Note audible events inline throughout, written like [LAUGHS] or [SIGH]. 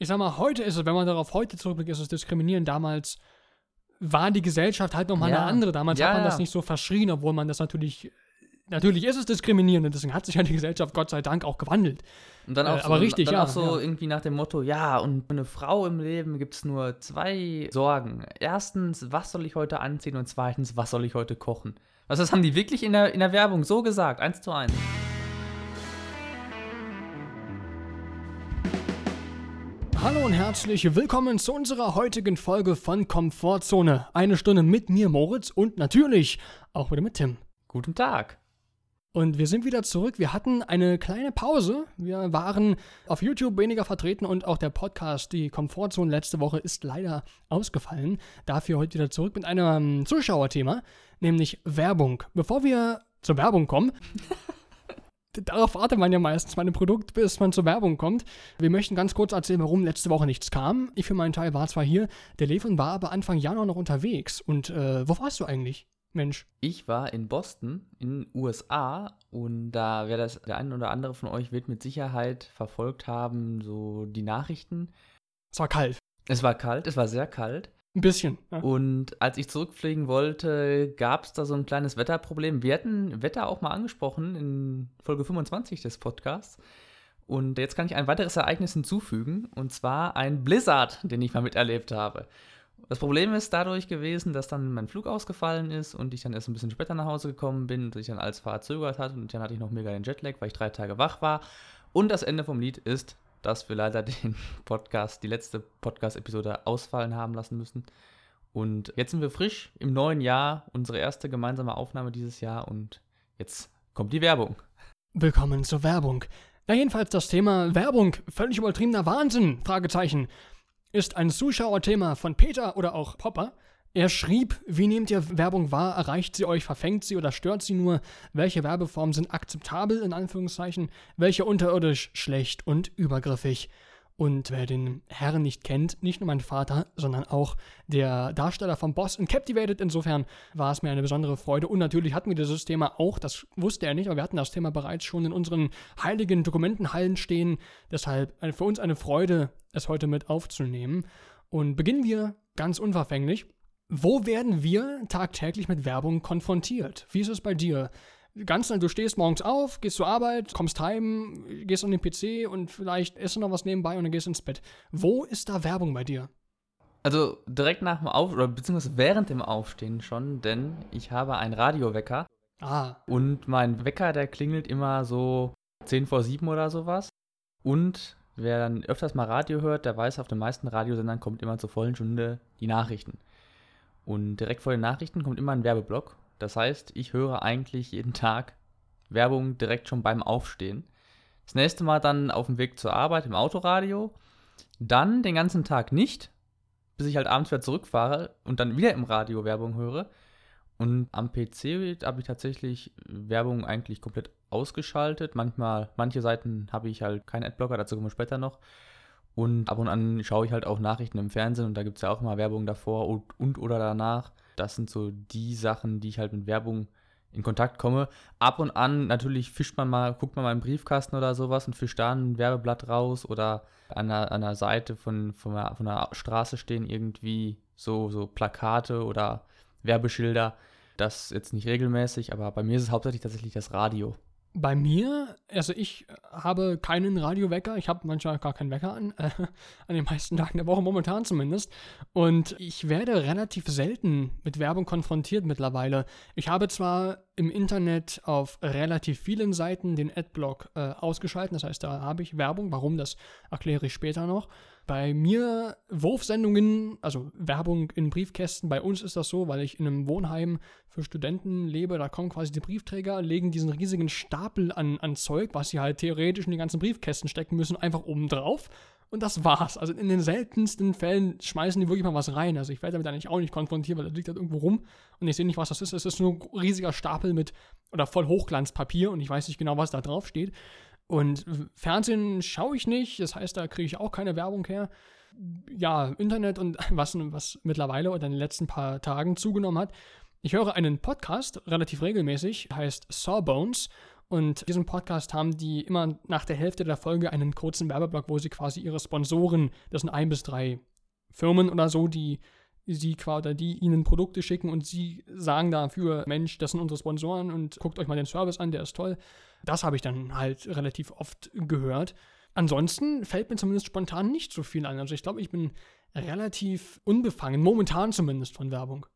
ich sag mal, heute ist es, wenn man darauf heute zurückblickt, ist es diskriminierend. Damals war die Gesellschaft halt nochmal Ja. eine andere. Damals Ja, hat man das nicht so verschrien, obwohl man das natürlich. Natürlich ist es diskriminierend und deswegen hat sich ja die Gesellschaft Gott sei Dank auch gewandelt. Und dann Äh, auch so, aber richtig, dann ja, auch so ja. irgendwie nach dem Motto, ja, und für eine Frau im Leben gibt es nur zwei Sorgen. Erstens, was soll ich heute anziehen? Und zweitens, was soll ich heute kochen? Also das haben die wirklich in der, in der Werbung so gesagt, eins zu eins. Hallo und herzlich willkommen zu unserer heutigen Folge von Komfortzone. Eine Stunde mit mir, Moritz, und natürlich auch wieder mit Tim. Guten Tag. Und wir sind wieder zurück. Wir hatten eine kleine Pause. Wir waren auf YouTube weniger vertreten und auch der Podcast, die Komfortzone letzte Woche, ist leider ausgefallen. Dafür heute wieder zurück mit einem Zuschauerthema, nämlich Werbung. Bevor wir zur Werbung kommen, [LAUGHS] darauf wartet man ja meistens bei einem Produkt, bis man zur Werbung kommt. Wir möchten ganz kurz erzählen, warum letzte Woche nichts kam. Ich für meinen Teil war zwar hier, der Levin war aber Anfang Januar noch unterwegs. Und äh, wo warst du eigentlich, Mensch? Ich war in Boston, in den USA, und da wer das der eine oder andere von euch wird mit Sicherheit verfolgt haben, so die Nachrichten. Es war kalt. Es war kalt, es war sehr kalt. Ein bisschen. Ja. Und als ich zurückfliegen wollte, gab es da so ein kleines Wetterproblem. Wir hatten Wetter auch mal angesprochen in Folge 25 des Podcasts. Und jetzt kann ich ein weiteres Ereignis hinzufügen, und zwar ein Blizzard, den ich mal miterlebt habe. Das Problem ist dadurch gewesen, dass dann mein Flug ausgefallen ist und ich dann erst ein bisschen später nach Hause gekommen bin und sich dann alles verzögert hat und dann hatte ich noch mega den Jetlag, weil ich drei Tage wach war. Und das Ende vom Lied ist, dass wir leider [LAUGHS] den Podcast, die letzte Podcast-Episode ausfallen haben lassen müssen. Und jetzt sind wir frisch im neuen Jahr, unsere erste gemeinsame Aufnahme dieses Jahr und jetzt kommt die Werbung. Willkommen zur Werbung. Na jedenfalls das Thema Werbung, völlig übertriebener Wahnsinn, Fragezeichen, ist ein Zuschauerthema von Peter oder auch Popper. Er schrieb, wie nehmt ihr Werbung wahr? Erreicht sie euch, verfängt sie oder stört sie nur? Welche Werbeformen sind akzeptabel, in Anführungszeichen? Welche unterirdisch, schlecht und übergriffig? Und wer den Herrn nicht kennt, nicht nur mein Vater, sondern auch der Darsteller von Boss in Captivated. Insofern war es mir eine besondere Freude. Und natürlich hatten wir dieses Thema auch, das wusste er nicht, aber wir hatten das Thema bereits schon in unseren heiligen Dokumentenhallen stehen. Deshalb für uns eine Freude, es heute mit aufzunehmen. Und beginnen wir ganz unverfänglich. Wo werden wir tagtäglich mit Werbung konfrontiert? Wie ist es bei dir? Ganz du stehst morgens auf, gehst zur Arbeit, kommst heim, gehst an den PC und vielleicht isst du noch was nebenbei und dann gehst ins Bett. Wo ist da Werbung bei dir? Also direkt nach dem Auf oder beziehungsweise während dem Aufstehen schon, denn ich habe einen Radiowecker Ah, und mein Wecker, der klingelt immer so 10 vor 7 oder sowas. Und wer dann öfters mal Radio hört, der weiß, auf den meisten Radiosendern kommt immer zur vollen Stunde die Nachrichten. Und direkt vor den Nachrichten kommt immer ein Werbeblock. Das heißt, ich höre eigentlich jeden Tag Werbung direkt schon beim Aufstehen. Das nächste Mal dann auf dem Weg zur Arbeit im Autoradio. Dann den ganzen Tag nicht, bis ich halt abends wieder zurückfahre und dann wieder im Radio Werbung höre. Und am PC habe ich tatsächlich Werbung eigentlich komplett ausgeschaltet. Manchmal, manche Seiten habe ich halt keinen Adblocker, dazu kommen wir später noch. Und ab und an schaue ich halt auch Nachrichten im Fernsehen und da gibt es ja auch immer Werbung davor und, und oder danach. Das sind so die Sachen, die ich halt mit Werbung in Kontakt komme. Ab und an natürlich fischt man mal, guckt man mal im Briefkasten oder sowas und fischt da ein Werbeblatt raus oder an einer, an einer Seite von, von, einer, von einer Straße stehen irgendwie so, so Plakate oder Werbeschilder. Das jetzt nicht regelmäßig, aber bei mir ist es hauptsächlich tatsächlich das Radio. Bei mir, also ich habe keinen Radiowecker. Ich habe manchmal gar keinen Wecker an, äh, [LAUGHS] an den meisten Tagen der Woche, momentan zumindest. Und ich werde relativ selten mit Werbung konfrontiert mittlerweile. Ich habe zwar im Internet auf relativ vielen Seiten den Adblock äh, ausgeschaltet, das heißt, da habe ich Werbung. Warum, das erkläre ich später noch. Bei mir Wurfsendungen, also Werbung in Briefkästen, bei uns ist das so, weil ich in einem Wohnheim für Studenten lebe, da kommen quasi die Briefträger, legen diesen riesigen Stapel an, an Zeug, was sie halt theoretisch in die ganzen Briefkästen stecken müssen, einfach oben drauf. Und das war's. Also in den seltensten Fällen schmeißen die wirklich mal was rein. Also ich werde damit eigentlich auch nicht konfrontiert, weil das liegt halt irgendwo rum und ich sehe nicht, was das ist. Es ist nur ein riesiger Stapel mit oder voll Hochglanzpapier und ich weiß nicht genau, was da drauf steht. Und Fernsehen schaue ich nicht, das heißt, da kriege ich auch keine Werbung her. Ja, Internet und [LAUGHS] was, was mittlerweile oder in den letzten paar Tagen zugenommen hat. Ich höre einen Podcast relativ regelmäßig, heißt Sawbones. Und diesen Podcast haben die immer nach der Hälfte der Folge einen kurzen Werbeblock, wo sie quasi ihre Sponsoren, das sind ein bis drei Firmen oder so, die sie quasi, die ihnen Produkte schicken und sie sagen dafür, Mensch, das sind unsere Sponsoren und guckt euch mal den Service an, der ist toll. Das habe ich dann halt relativ oft gehört. Ansonsten fällt mir zumindest spontan nicht so viel an. Also ich glaube, ich bin relativ unbefangen, momentan zumindest von Werbung.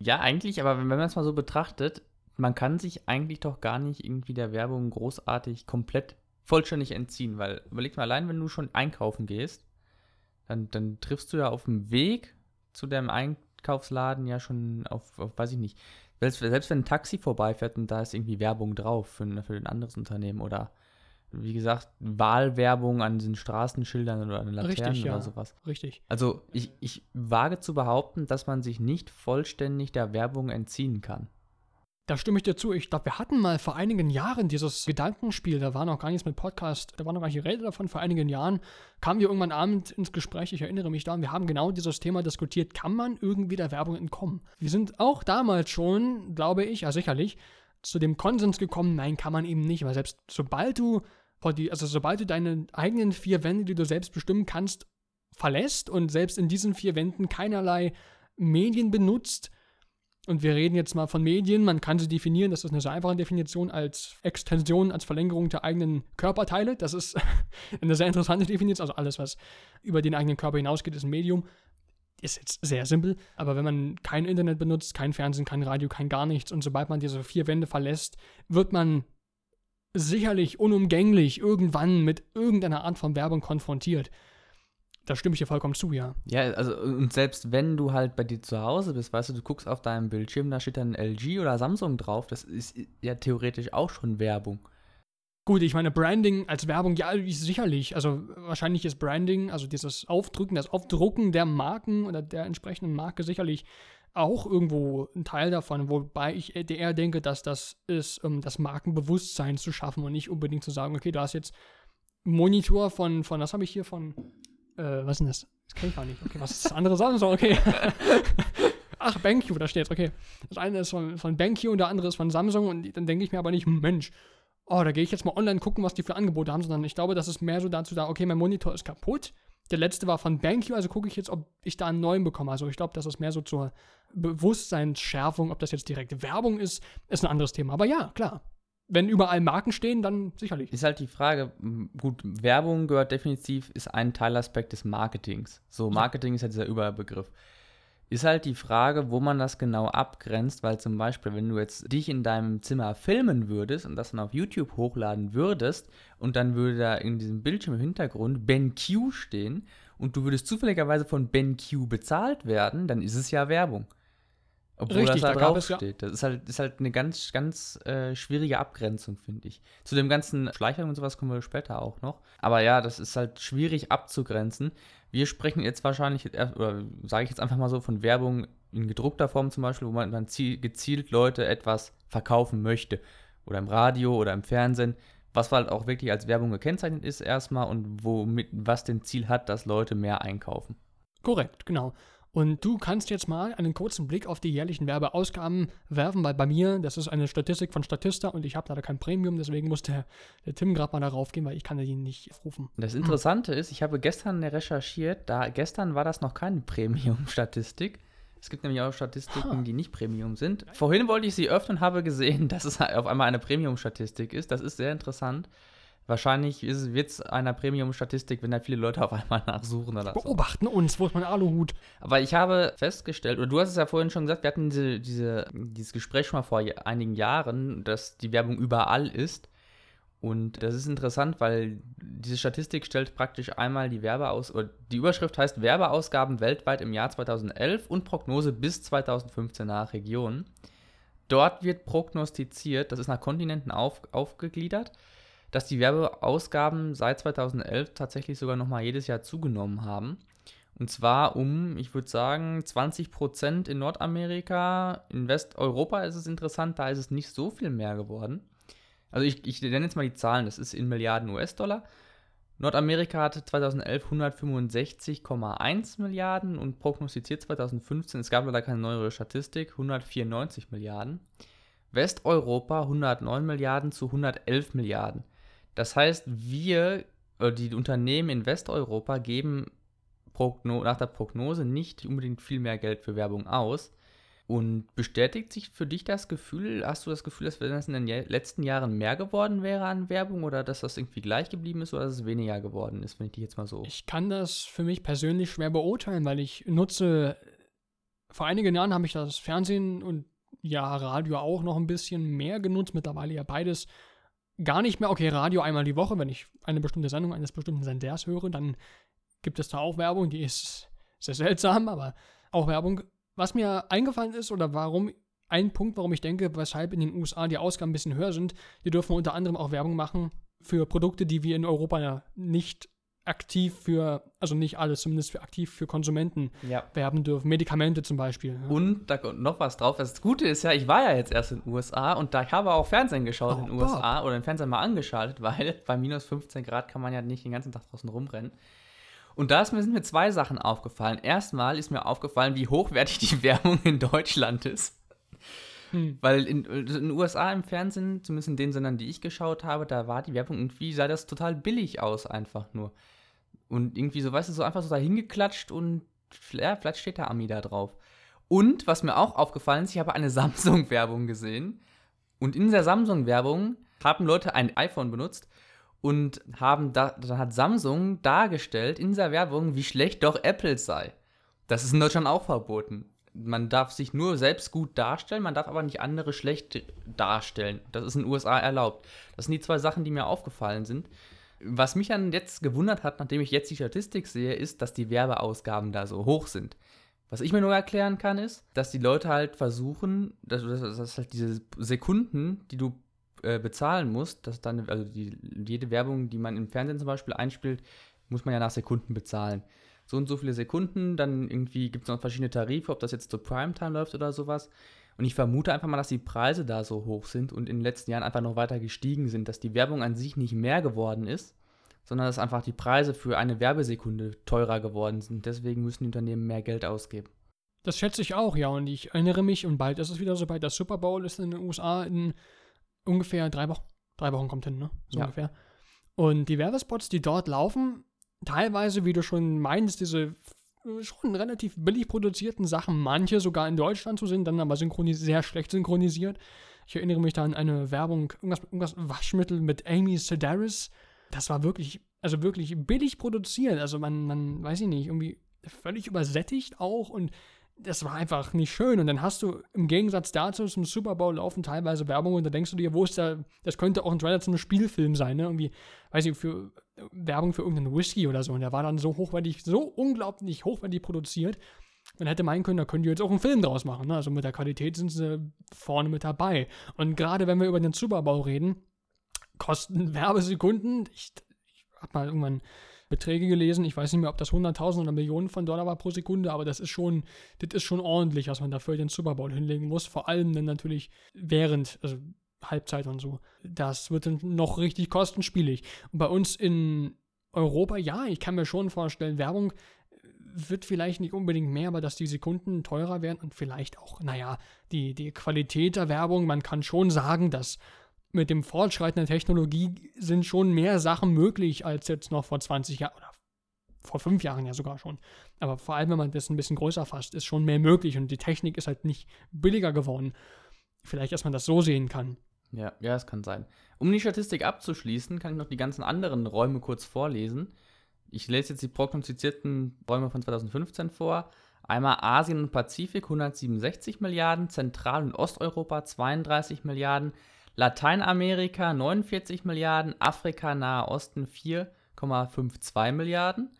Ja, eigentlich, aber wenn man es mal so betrachtet, man kann sich eigentlich doch gar nicht irgendwie der Werbung großartig komplett vollständig entziehen, weil überleg mal allein, wenn du schon einkaufen gehst, dann, dann triffst du ja auf dem Weg zu deinem Einkaufsladen ja schon auf, auf weiß ich nicht, selbst, selbst, wenn ein Taxi vorbeifährt und da ist irgendwie Werbung drauf für, für ein anderes Unternehmen oder wie gesagt, Wahlwerbung an den Straßenschildern oder an den Laternen Richtig, ja. oder sowas. Richtig. Also ich, ich wage zu behaupten, dass man sich nicht vollständig der Werbung entziehen kann. Da stimme ich dir zu. Ich glaube, wir hatten mal vor einigen Jahren dieses Gedankenspiel, da war noch gar nichts mit Podcast, da war noch gar nicht die Rede davon. Vor einigen Jahren kamen wir irgendwann abend ins Gespräch, ich erinnere mich da, und wir haben genau dieses Thema diskutiert, kann man irgendwie der Werbung entkommen? Wir sind auch damals schon, glaube ich, ja sicherlich, zu dem Konsens gekommen, nein, kann man eben nicht, weil selbst sobald du also sobald du deine eigenen vier Wände, die du selbst bestimmen kannst, verlässt und selbst in diesen vier Wänden keinerlei Medien benutzt, und wir reden jetzt mal von Medien, man kann sie definieren, das ist eine sehr einfache Definition, als Extension, als Verlängerung der eigenen Körperteile. Das ist [LAUGHS] eine sehr interessante Definition, also alles, was über den eigenen Körper hinausgeht, ist ein Medium. Ist jetzt sehr simpel, aber wenn man kein Internet benutzt, kein Fernsehen, kein Radio, kein gar nichts und sobald man diese vier Wände verlässt, wird man sicherlich unumgänglich irgendwann mit irgendeiner Art von Werbung konfrontiert. Da stimme ich dir vollkommen zu, ja. Ja, also und selbst wenn du halt bei dir zu Hause bist, weißt du, du guckst auf deinem Bildschirm, da steht dann LG oder Samsung drauf, das ist ja theoretisch auch schon Werbung. Gut, ich meine, Branding als Werbung, ja, sicherlich. Also wahrscheinlich ist Branding, also dieses Aufdrücken, das Aufdrucken der Marken oder der entsprechenden Marke sicherlich auch irgendwo ein Teil davon, wobei ich eher denke, dass das ist, um das Markenbewusstsein zu schaffen und nicht unbedingt zu sagen, okay, du hast jetzt Monitor von, von was habe ich hier von äh, was ist denn das? Das kenne ich gar nicht. Okay, was ist das andere Samsung? Okay. [LAUGHS] Ach, BenQ, da steht Okay. Das eine ist von, von BenQ und der andere ist von Samsung und dann denke ich mir aber nicht, Mensch, oh, da gehe ich jetzt mal online gucken, was die für Angebote haben, sondern ich glaube, das ist mehr so dazu da, okay, mein Monitor ist kaputt. Der letzte war von BenQ, also gucke ich jetzt, ob ich da einen neuen bekomme. Also ich glaube, das ist mehr so zur Bewusstseinsschärfung, ob das jetzt direkte Werbung ist, ist ein anderes Thema. Aber ja, klar, wenn überall Marken stehen, dann sicherlich. Ist halt die Frage, gut, Werbung gehört definitiv, ist ein Teilaspekt des Marketings. So, Marketing ist ja dieser Überbegriff. Ist halt die Frage, wo man das genau abgrenzt, weil zum Beispiel, wenn du jetzt dich in deinem Zimmer filmen würdest und das dann auf YouTube hochladen würdest und dann würde da in diesem Bildschirm im Hintergrund BenQ stehen und du würdest zufälligerweise von BenQ bezahlt werden, dann ist es ja Werbung. Obwohl Richtig, das da, da drauf steht. Das ist halt, ist halt eine ganz, ganz äh, schwierige Abgrenzung, finde ich. Zu dem ganzen Schleichern und sowas kommen wir später auch noch. Aber ja, das ist halt schwierig abzugrenzen. Wir sprechen jetzt wahrscheinlich, oder sage ich jetzt einfach mal so, von Werbung in gedruckter Form zum Beispiel, wo man dann gezielt Leute etwas verkaufen möchte. Oder im Radio oder im Fernsehen. Was halt auch wirklich als Werbung gekennzeichnet ist erstmal und womit, was den Ziel hat, dass Leute mehr einkaufen. Korrekt, genau. Und du kannst jetzt mal einen kurzen Blick auf die jährlichen Werbeausgaben werfen, weil bei mir, das ist eine Statistik von Statista und ich habe leider kein Premium, deswegen muss der, der Tim gerade mal darauf gehen, weil ich kann ihn nicht aufrufen. Das Interessante ist, ich habe gestern recherchiert, da gestern war das noch keine Premium-Statistik. Es gibt nämlich auch Statistiken, die nicht Premium sind. Vorhin wollte ich sie öffnen und habe gesehen, [LAUGHS] dass es auf einmal eine Premium-Statistik ist. Das ist sehr interessant. Wahrscheinlich wird es einer Premium-Statistik, wenn da viele Leute auf einmal nachsuchen oder Beobachten so. uns, wo ist mein Aluhut? Aber ich habe festgestellt, oder du hast es ja vorhin schon gesagt, wir hatten diese, diese, dieses Gespräch schon mal vor einigen Jahren, dass die Werbung überall ist. Und das ist interessant, weil diese Statistik stellt praktisch einmal die Werbeaus oder die Überschrift heißt Werbeausgaben weltweit im Jahr 2011 und Prognose bis 2015 nach Regionen. Dort wird prognostiziert, das ist nach Kontinenten auf, aufgegliedert, dass die Werbeausgaben seit 2011 tatsächlich sogar nochmal jedes Jahr zugenommen haben. Und zwar um, ich würde sagen, 20 Prozent in Nordamerika. In Westeuropa ist es interessant, da ist es nicht so viel mehr geworden. Also ich, ich nenne jetzt mal die Zahlen, das ist in Milliarden US-Dollar. Nordamerika hatte 2011 165,1 Milliarden und prognostiziert 2015, es gab leider keine neuere Statistik, 194 Milliarden. Westeuropa 109 Milliarden zu 111 Milliarden. Das heißt, wir, die Unternehmen in Westeuropa, geben Progno nach der Prognose nicht unbedingt viel mehr Geld für Werbung aus. Und bestätigt sich für dich das Gefühl, hast du das Gefühl, dass das in den letzten Jahren mehr geworden wäre an Werbung oder dass das irgendwie gleich geblieben ist oder dass es weniger geworden ist, wenn ich dich jetzt mal so. Ich kann das für mich persönlich schwer beurteilen, weil ich nutze, vor einigen Jahren habe ich das Fernsehen und ja, Radio auch noch ein bisschen mehr genutzt, mittlerweile ja beides gar nicht mehr. Okay, Radio einmal die Woche, wenn ich eine bestimmte Sendung eines bestimmten Senders höre, dann gibt es da auch Werbung, die ist sehr seltsam, aber auch Werbung. Was mir eingefallen ist oder warum, ein Punkt, warum ich denke, weshalb in den USA die Ausgaben ein bisschen höher sind, die dürfen unter anderem auch Werbung machen für Produkte, die wir in Europa nicht aktiv für, also nicht alles, zumindest für aktiv für Konsumenten ja. werben dürfen. Medikamente zum Beispiel. Ja. Und da kommt noch was drauf. Das Gute ist ja, ich war ja jetzt erst in den USA und da ich habe auch Fernsehen geschaut oh, in den USA oder den Fernseher mal angeschaltet, [LAUGHS] weil bei minus 15 Grad kann man ja nicht den ganzen Tag draußen rumrennen. Und da sind mir zwei Sachen aufgefallen. Erstmal ist mir aufgefallen, wie hochwertig die [LAUGHS] Werbung in Deutschland ist. Hm. Weil in, in, den USA im Fernsehen, zumindest in den Sendern, die ich geschaut habe, da war die Werbung irgendwie, sah das total billig aus, einfach nur. Und irgendwie so, weißt du, so einfach so dahingeklatscht und ja, vielleicht steht der Ami da drauf. Und was mir auch aufgefallen ist, ich habe eine [LAUGHS] Samsung-Werbung gesehen. Und in dieser Samsung-Werbung haben Leute ein iPhone benutzt und haben da, dann hat Samsung dargestellt in dieser Werbung, wie schlecht doch Apple sei. Das ist in Deutschland auch verboten. Man darf sich nur selbst gut darstellen, man darf aber nicht andere schlecht darstellen. Das ist in den USA erlaubt. Das sind die zwei Sachen, die mir aufgefallen sind. Was mich dann jetzt gewundert hat, nachdem ich jetzt die Statistik sehe, ist, dass die Werbeausgaben da so hoch sind. Was ich mir nur erklären kann, ist, dass die Leute halt versuchen, dass, dass halt diese Sekunden, die du äh, bezahlen musst, dass dann, also die, jede Werbung, die man im Fernsehen zum Beispiel einspielt, muss man ja nach Sekunden bezahlen. So und so viele Sekunden, dann irgendwie gibt es noch verschiedene Tarife, ob das jetzt zur Primetime läuft oder sowas. Und ich vermute einfach mal, dass die Preise da so hoch sind und in den letzten Jahren einfach noch weiter gestiegen sind, dass die Werbung an sich nicht mehr geworden ist, sondern dass einfach die Preise für eine Werbesekunde teurer geworden sind. Deswegen müssen die Unternehmen mehr Geld ausgeben. Das schätze ich auch, ja. Und ich erinnere mich, und bald ist es wieder so, bald der Super Bowl ist in den USA in ungefähr drei Wochen. Drei Wochen kommt hin, ne? So ja. ungefähr. Und die Werbespots, die dort laufen, teilweise, wie du schon meinst, diese schon relativ billig produzierten Sachen, manche sogar in Deutschland zu sind, dann aber sehr schlecht synchronisiert. Ich erinnere mich da an eine Werbung, irgendwas, irgendwas Waschmittel mit Amy Sedaris. Das war wirklich, also wirklich billig produziert. Also man, man, weiß ich nicht, irgendwie völlig übersättigt auch und das war einfach nicht schön. Und dann hast du im Gegensatz dazu zum Super Bowl laufen teilweise Werbung und da denkst du dir, wo ist der, das könnte auch ein Trailer zu einem Spielfilm sein, ne? Irgendwie, weiß ich, für Werbung für irgendeinen Whisky oder so. Und der war dann so hochwertig, so unglaublich hochwertig produziert. Man hätte meinen können, da können die jetzt auch einen Film draus machen. Ne? Also mit der Qualität sind sie vorne mit dabei. Und gerade wenn wir über den Super Bowl reden, kosten Werbesekunden, ich, ich habe mal irgendwann Beträge gelesen. Ich weiß nicht mehr, ob das 100.000 oder Millionen von Dollar war pro Sekunde, aber das ist schon, das ist schon ordentlich, was man dafür den Super hinlegen muss. Vor allem dann natürlich während, also Halbzeit und so. Das wird dann noch richtig kostenspielig. Und bei uns in Europa, ja, ich kann mir schon vorstellen, Werbung wird vielleicht nicht unbedingt mehr, aber dass die Sekunden teurer werden und vielleicht auch, naja, die, die Qualität der Werbung, man kann schon sagen, dass mit dem Fortschreiten der Technologie sind schon mehr Sachen möglich als jetzt noch vor 20 Jahren oder vor fünf Jahren ja sogar schon. Aber vor allem, wenn man das ein bisschen größer fasst, ist schon mehr möglich und die Technik ist halt nicht billiger geworden. Vielleicht, dass man das so sehen kann. Ja, ja, es kann sein. Um die Statistik abzuschließen, kann ich noch die ganzen anderen Räume kurz vorlesen. Ich lese jetzt die prognostizierten Räume von 2015 vor. Einmal Asien und Pazifik 167 Milliarden, Zentral- und Osteuropa 32 Milliarden, Lateinamerika 49 Milliarden, Afrika, Nahe Osten 4,52 Milliarden.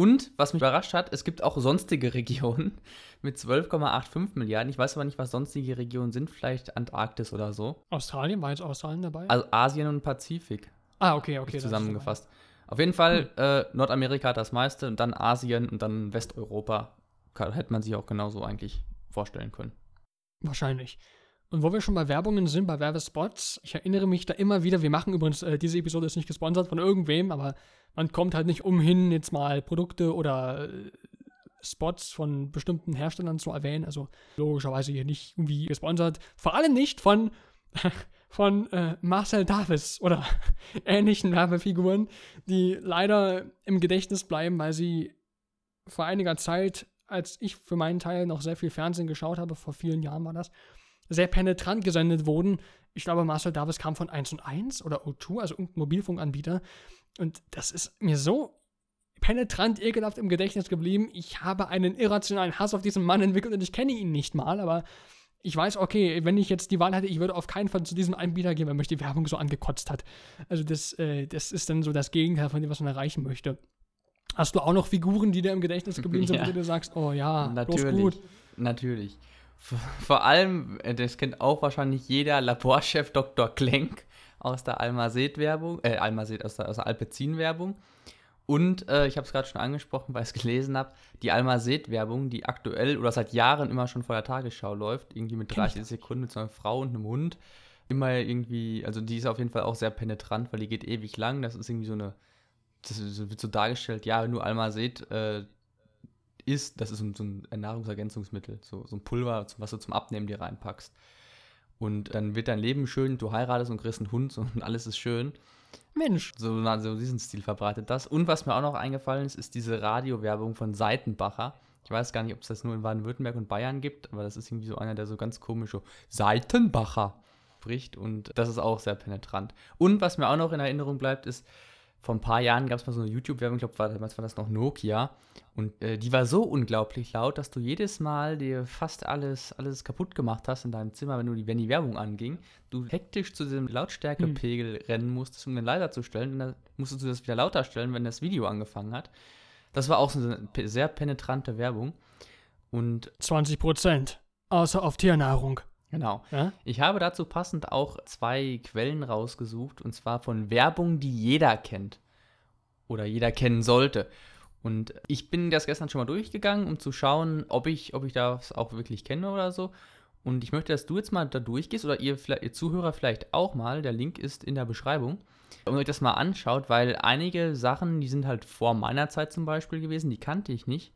Und, was mich überrascht hat, es gibt auch sonstige Regionen [LAUGHS] mit 12,85 Milliarden. Ich weiß aber nicht, was sonstige Regionen sind. Vielleicht Antarktis oder so. Australien? War jetzt Australien dabei? Also Asien und Pazifik. Ah, okay, okay. Zusammengefasst. Auf jeden Fall, hm. äh, Nordamerika hat das meiste und dann Asien und dann Westeuropa. Hätte man sich auch genauso eigentlich vorstellen können. Wahrscheinlich. Und wo wir schon bei Werbungen sind, bei Werbespots, ich erinnere mich da immer wieder, wir machen übrigens, äh, diese Episode ist nicht gesponsert von irgendwem, aber man kommt halt nicht umhin, jetzt mal Produkte oder äh, Spots von bestimmten Herstellern zu erwähnen. Also logischerweise hier nicht irgendwie gesponsert. Vor allem nicht von [LAUGHS] von äh, Marcel Davis oder [LAUGHS] ähnlichen Werbefiguren, die leider im Gedächtnis bleiben, weil sie vor einiger Zeit, als ich für meinen Teil noch sehr viel Fernsehen geschaut habe, vor vielen Jahren war das, sehr penetrant gesendet wurden. Ich glaube, Marcel Davis kam von 1 und 1 oder O2, also irgendein Mobilfunkanbieter. Und das ist mir so penetrant ekelhaft im Gedächtnis geblieben. Ich habe einen irrationalen Hass auf diesen Mann entwickelt und ich kenne ihn nicht mal, aber ich weiß, okay, wenn ich jetzt die Wahl hätte, ich würde auf keinen Fall zu diesem Anbieter gehen, weil mich die Werbung so angekotzt hat. Also das, äh, das ist dann so das Gegenteil von dem, was man erreichen möchte. Hast du auch noch Figuren, die dir im Gedächtnis geblieben [LAUGHS] sind, ja. wo du sagst, oh ja, natürlich, gut. Natürlich. Vor allem, äh, das kennt auch wahrscheinlich jeder Laborchef Dr. Klenk aus der Almazet-Werbung, äh, Almazet aus der, aus der Alpecin-Werbung. Und äh, ich habe es gerade schon angesprochen, weil ich es gelesen habe, die Almazet-Werbung, die aktuell oder seit Jahren immer schon vor der Tagesschau läuft, irgendwie mit 30 Sekunden mit so einer Frau und einem Hund. Immer irgendwie, also die ist auf jeden Fall auch sehr penetrant, weil die geht ewig lang. Das ist irgendwie so eine, das wird so dargestellt, ja, wenn du Almazet äh, isst, das ist so ein Nahrungsergänzungsmittel, so, so ein Pulver, was du zum Abnehmen dir reinpackst. Und dann wird dein Leben schön, du heiratest und kriegst einen Hund [LAUGHS] und alles ist schön. Mensch. So, so diesen Stil verbreitet das. Und was mir auch noch eingefallen ist, ist diese Radiowerbung von Seitenbacher. Ich weiß gar nicht, ob es das nur in Baden-Württemberg und Bayern gibt, aber das ist irgendwie so einer, der so ganz komisch so Seitenbacher spricht und das ist auch sehr penetrant. Und was mir auch noch in Erinnerung bleibt, ist, vor ein paar Jahren gab es mal so eine YouTube-Werbung, ich glaube, damals war das noch Nokia. Und äh, die war so unglaublich laut, dass du jedes Mal dir fast alles, alles kaputt gemacht hast in deinem Zimmer, wenn, du die, wenn die Werbung anging. Du hektisch zu diesem Lautstärkepegel hm. rennen musstest, um den leiser zu stellen. Und dann musstest du das wieder lauter stellen, wenn das Video angefangen hat. Das war auch so eine sehr penetrante Werbung. Und 20 Prozent, außer auf Tiernahrung. Genau. Ja? Ich habe dazu passend auch zwei Quellen rausgesucht, und zwar von Werbung, die jeder kennt oder jeder kennen sollte. Und ich bin das gestern schon mal durchgegangen, um zu schauen, ob ich, ob ich das auch wirklich kenne oder so. Und ich möchte, dass du jetzt mal da durchgehst oder ihr, ihr Zuhörer vielleicht auch mal. Der Link ist in der Beschreibung. Und euch das mal anschaut, weil einige Sachen, die sind halt vor meiner Zeit zum Beispiel gewesen, die kannte ich nicht.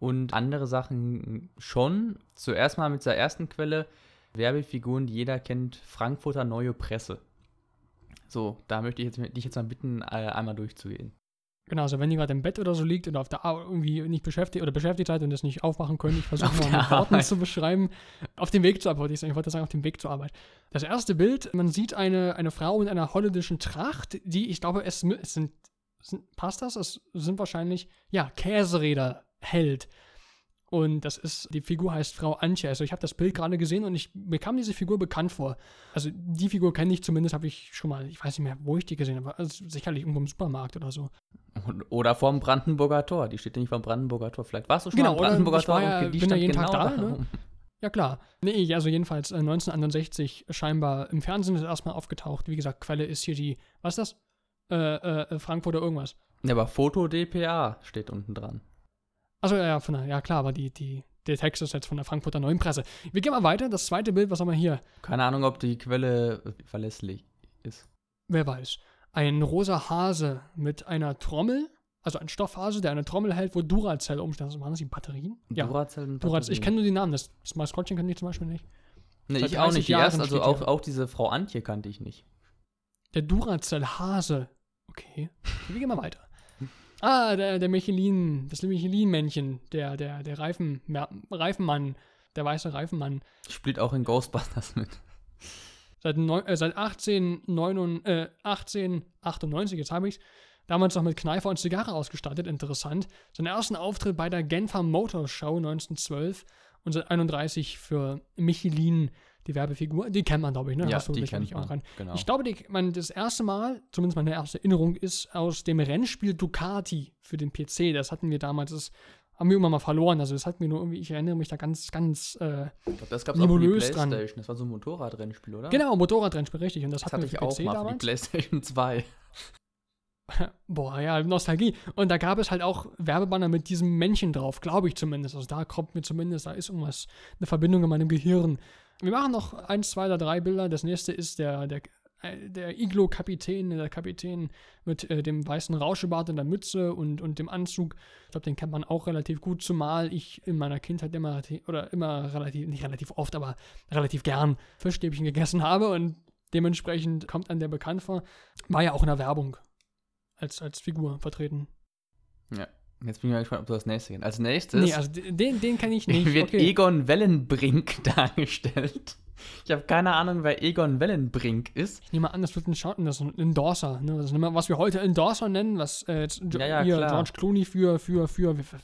Und andere Sachen schon. Zuerst mal mit der ersten Quelle Werbefiguren, die jeder kennt, Frankfurter Neue Presse. So, da möchte ich jetzt, dich jetzt mal bitten, äh, einmal durchzugehen. Genau, also wenn ihr gerade im Bett oder so liegt oder auf der Arbeit irgendwie nicht beschäftigt oder beschäftigt seid und das nicht aufmachen könnt, ich versuche mal mit Worten zu beschreiben, auf dem Weg zur Arbeit, ich wollte sagen, auf dem Weg zur Arbeit. Das erste Bild, man sieht eine, eine Frau in einer holländischen Tracht, die, ich glaube, es, es sind, sind, passt das? Es sind wahrscheinlich, ja, Käseräder hält. Und das ist, die Figur heißt Frau Antje. Also ich habe das Bild gerade gesehen und ich, mir kam diese Figur bekannt vor. Also die Figur kenne ich zumindest, habe ich schon mal, ich weiß nicht mehr, wo ich die gesehen habe. Also sicherlich irgendwo im Supermarkt oder so. Oder vorm Brandenburger Tor. Die steht ja nicht vorm Brandenburger Tor. Vielleicht warst du schon genau, mal am Brandenburger Tor ja, und die bin ja jeden genau Tag da, ne? Ja, klar. Nee, also jedenfalls äh, 1961 scheinbar im Fernsehen ist erstmal aufgetaucht. Wie gesagt, Quelle ist hier die, was ist das? Äh, äh, Frankfurt oder irgendwas. Ja, aber Foto DPA steht unten dran. Also ja, von der, ja klar, aber die, die, der Text ist jetzt von der Frankfurter Neuen Presse. Wir gehen mal weiter. Das zweite Bild, was haben wir hier? Keine Ahnung, ob die Quelle verlässlich ist. Wer weiß. Ein rosa Hase mit einer Trommel, also ein Stoffhase, der eine Trommel hält, wo Duracell umsteht. Also waren das die Batterien? Ja. Duracell und Duracell. Ich kenne nur die Namen. Das, das Maskottchen kenne ich zum Beispiel nicht. Nee, ich auch nicht. Die erste, also auch, auch diese Frau Antje kannte ich nicht. Der Duracell Hase. Okay. Wir gehen mal weiter. Ah, der, der Michelin, das Michelin-Männchen, der, der, der Reifen, Reifenmann, der weiße Reifenmann. Spielt auch in Ghostbusters mit. Seit, neun, äh, seit 18, 9, äh, 1898, jetzt habe ich es, damals noch mit Kneifer und Zigarre ausgestattet, interessant. Seinen ersten Auftritt bei der Genfer Motor Show 1912 und seit 31 für Michelin die Werbefigur, die kennt man, glaube ich, ne? Ja, Hast du die kennt man, auch ran. Genau. Ich glaube, die, man, das erste Mal, zumindest meine erste Erinnerung, ist aus dem Rennspiel Ducati für den PC. Das hatten wir damals, das haben wir immer mal verloren. Also das hatten wir nur irgendwie, ich erinnere mich da ganz, ganz äh, ich glaub, das gab es auch für die Playstation. Dran. Das war so ein Motorradrennspiel, oder? Genau, Motorradrennspiel, richtig. Und das, das hatte ich auch PC mal damals. für die Playstation [LAUGHS] 2. [LAUGHS] Boah, ja, Nostalgie. Und da gab es halt auch Werbebanner mit diesem Männchen drauf, glaube ich zumindest. Also da kommt mir zumindest, da ist irgendwas, eine Verbindung in meinem Gehirn. Wir machen noch eins, zwei oder drei Bilder. Das nächste ist der, der äh, der Iglo-Kapitän, der Kapitän mit äh, dem weißen Rauschebart und der Mütze und, und dem Anzug. Ich glaube, den kennt man auch relativ gut, zumal ich in meiner Kindheit immer, oder immer relativ, nicht relativ oft, aber relativ gern Fischstäbchen gegessen habe und dementsprechend kommt an der bekannt vor. War ja auch in der Werbung als, als Figur vertreten. Ja. Jetzt bin ich mal gespannt, ob du das nächste kennst. Als nächstes. Nee, also den, den kenne ich nicht. Wird okay. Egon Wellenbrink [LAUGHS] dargestellt. Ich habe keine Ahnung, wer Egon Wellenbrink ist. Ich nehme an, das wird ein, Schatten, das ist ein Endorser. Ne? Das ist was wir heute Endorser nennen, was äh, jetzt ja, ja, hier George Clooney für, für, für, für, für,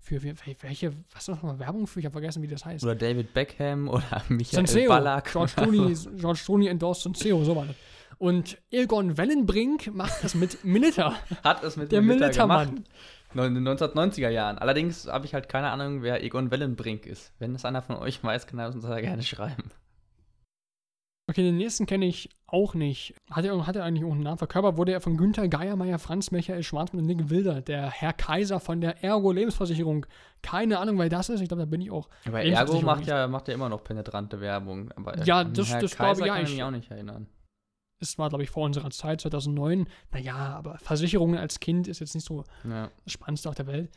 für, für welche, was ist das nochmal Werbung für? Ich habe vergessen, wie das heißt. Oder David Beckham oder [LAUGHS] Michael Senseo. Ballack. George Clooney, George Clooney endorsed Senseo, so war das. Und Egon Wellenbrink macht das mit Militer. [LAUGHS] Hat es mit der Militermann. In den 1990er Jahren. Allerdings habe ich halt keine Ahnung, wer Egon Wellenbrink ist. Wenn es einer von euch weiß, kann er uns da gerne schreiben. Okay, den nächsten kenne ich auch nicht. Hat er, hat er eigentlich auch einen Namen verkörpert? Wurde er von Günther Geiermeier, Franz Michael Schwarzmann und Nick Wilder, der Herr Kaiser von der Ergo Lebensversicherung. Keine Ahnung, weil das ist. Ich glaube, da bin ich auch. Aber Ergo macht ja, macht ja immer noch penetrante Werbung. Aber ja, das, das glaube ich. Kann ich mich auch nicht erinnern es war, glaube ich, vor unserer Zeit, 2009. Naja, aber Versicherungen als Kind ist jetzt nicht so ja. das Spannendste auf der Welt.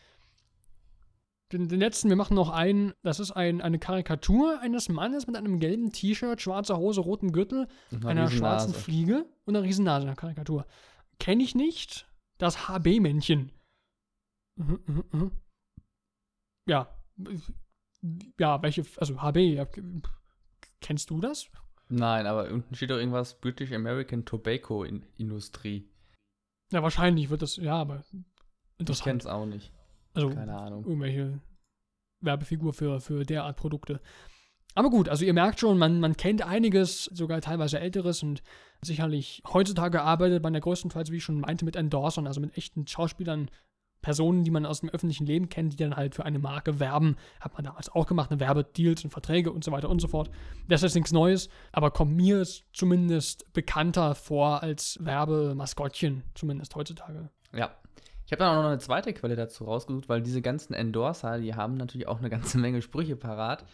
Den, den, letzten, wir machen noch einen, das ist ein, eine Karikatur eines Mannes mit einem gelben T-Shirt, schwarzer Hose, rotem Gürtel, einer schwarzen Fliege und einer riesen Nase, eine Karikatur. Kenne ich nicht. Das HB-Männchen. Mhm, mhm, mhm. Ja. Ja, welche, also HB, kennst du das? Nein, aber unten steht doch irgendwas British American Tobacco in Industrie. Ja, wahrscheinlich wird das, ja, aber interessant. Ich kenn's auch nicht. Also, keine Ahnung. Irgendwelche Werbefigur für, für derart Produkte. Aber gut, also ihr merkt schon, man, man kennt einiges, sogar teilweise älteres und sicherlich heutzutage arbeitet man ja größtenteils, wie ich schon meinte, mit Endorsern, also mit echten Schauspielern, Personen, die man aus dem öffentlichen Leben kennt, die dann halt für eine Marke werben. Hat man damals auch gemacht, eine Werbedeals und Verträge und so weiter und so fort. Das ist nichts Neues, aber kommt mir zumindest bekannter vor als Werbemaskottchen, zumindest heutzutage. Ja. Ich habe dann auch noch eine zweite Quelle dazu rausgesucht, weil diese ganzen Endorser, die haben natürlich auch eine ganze Menge Sprüche parat.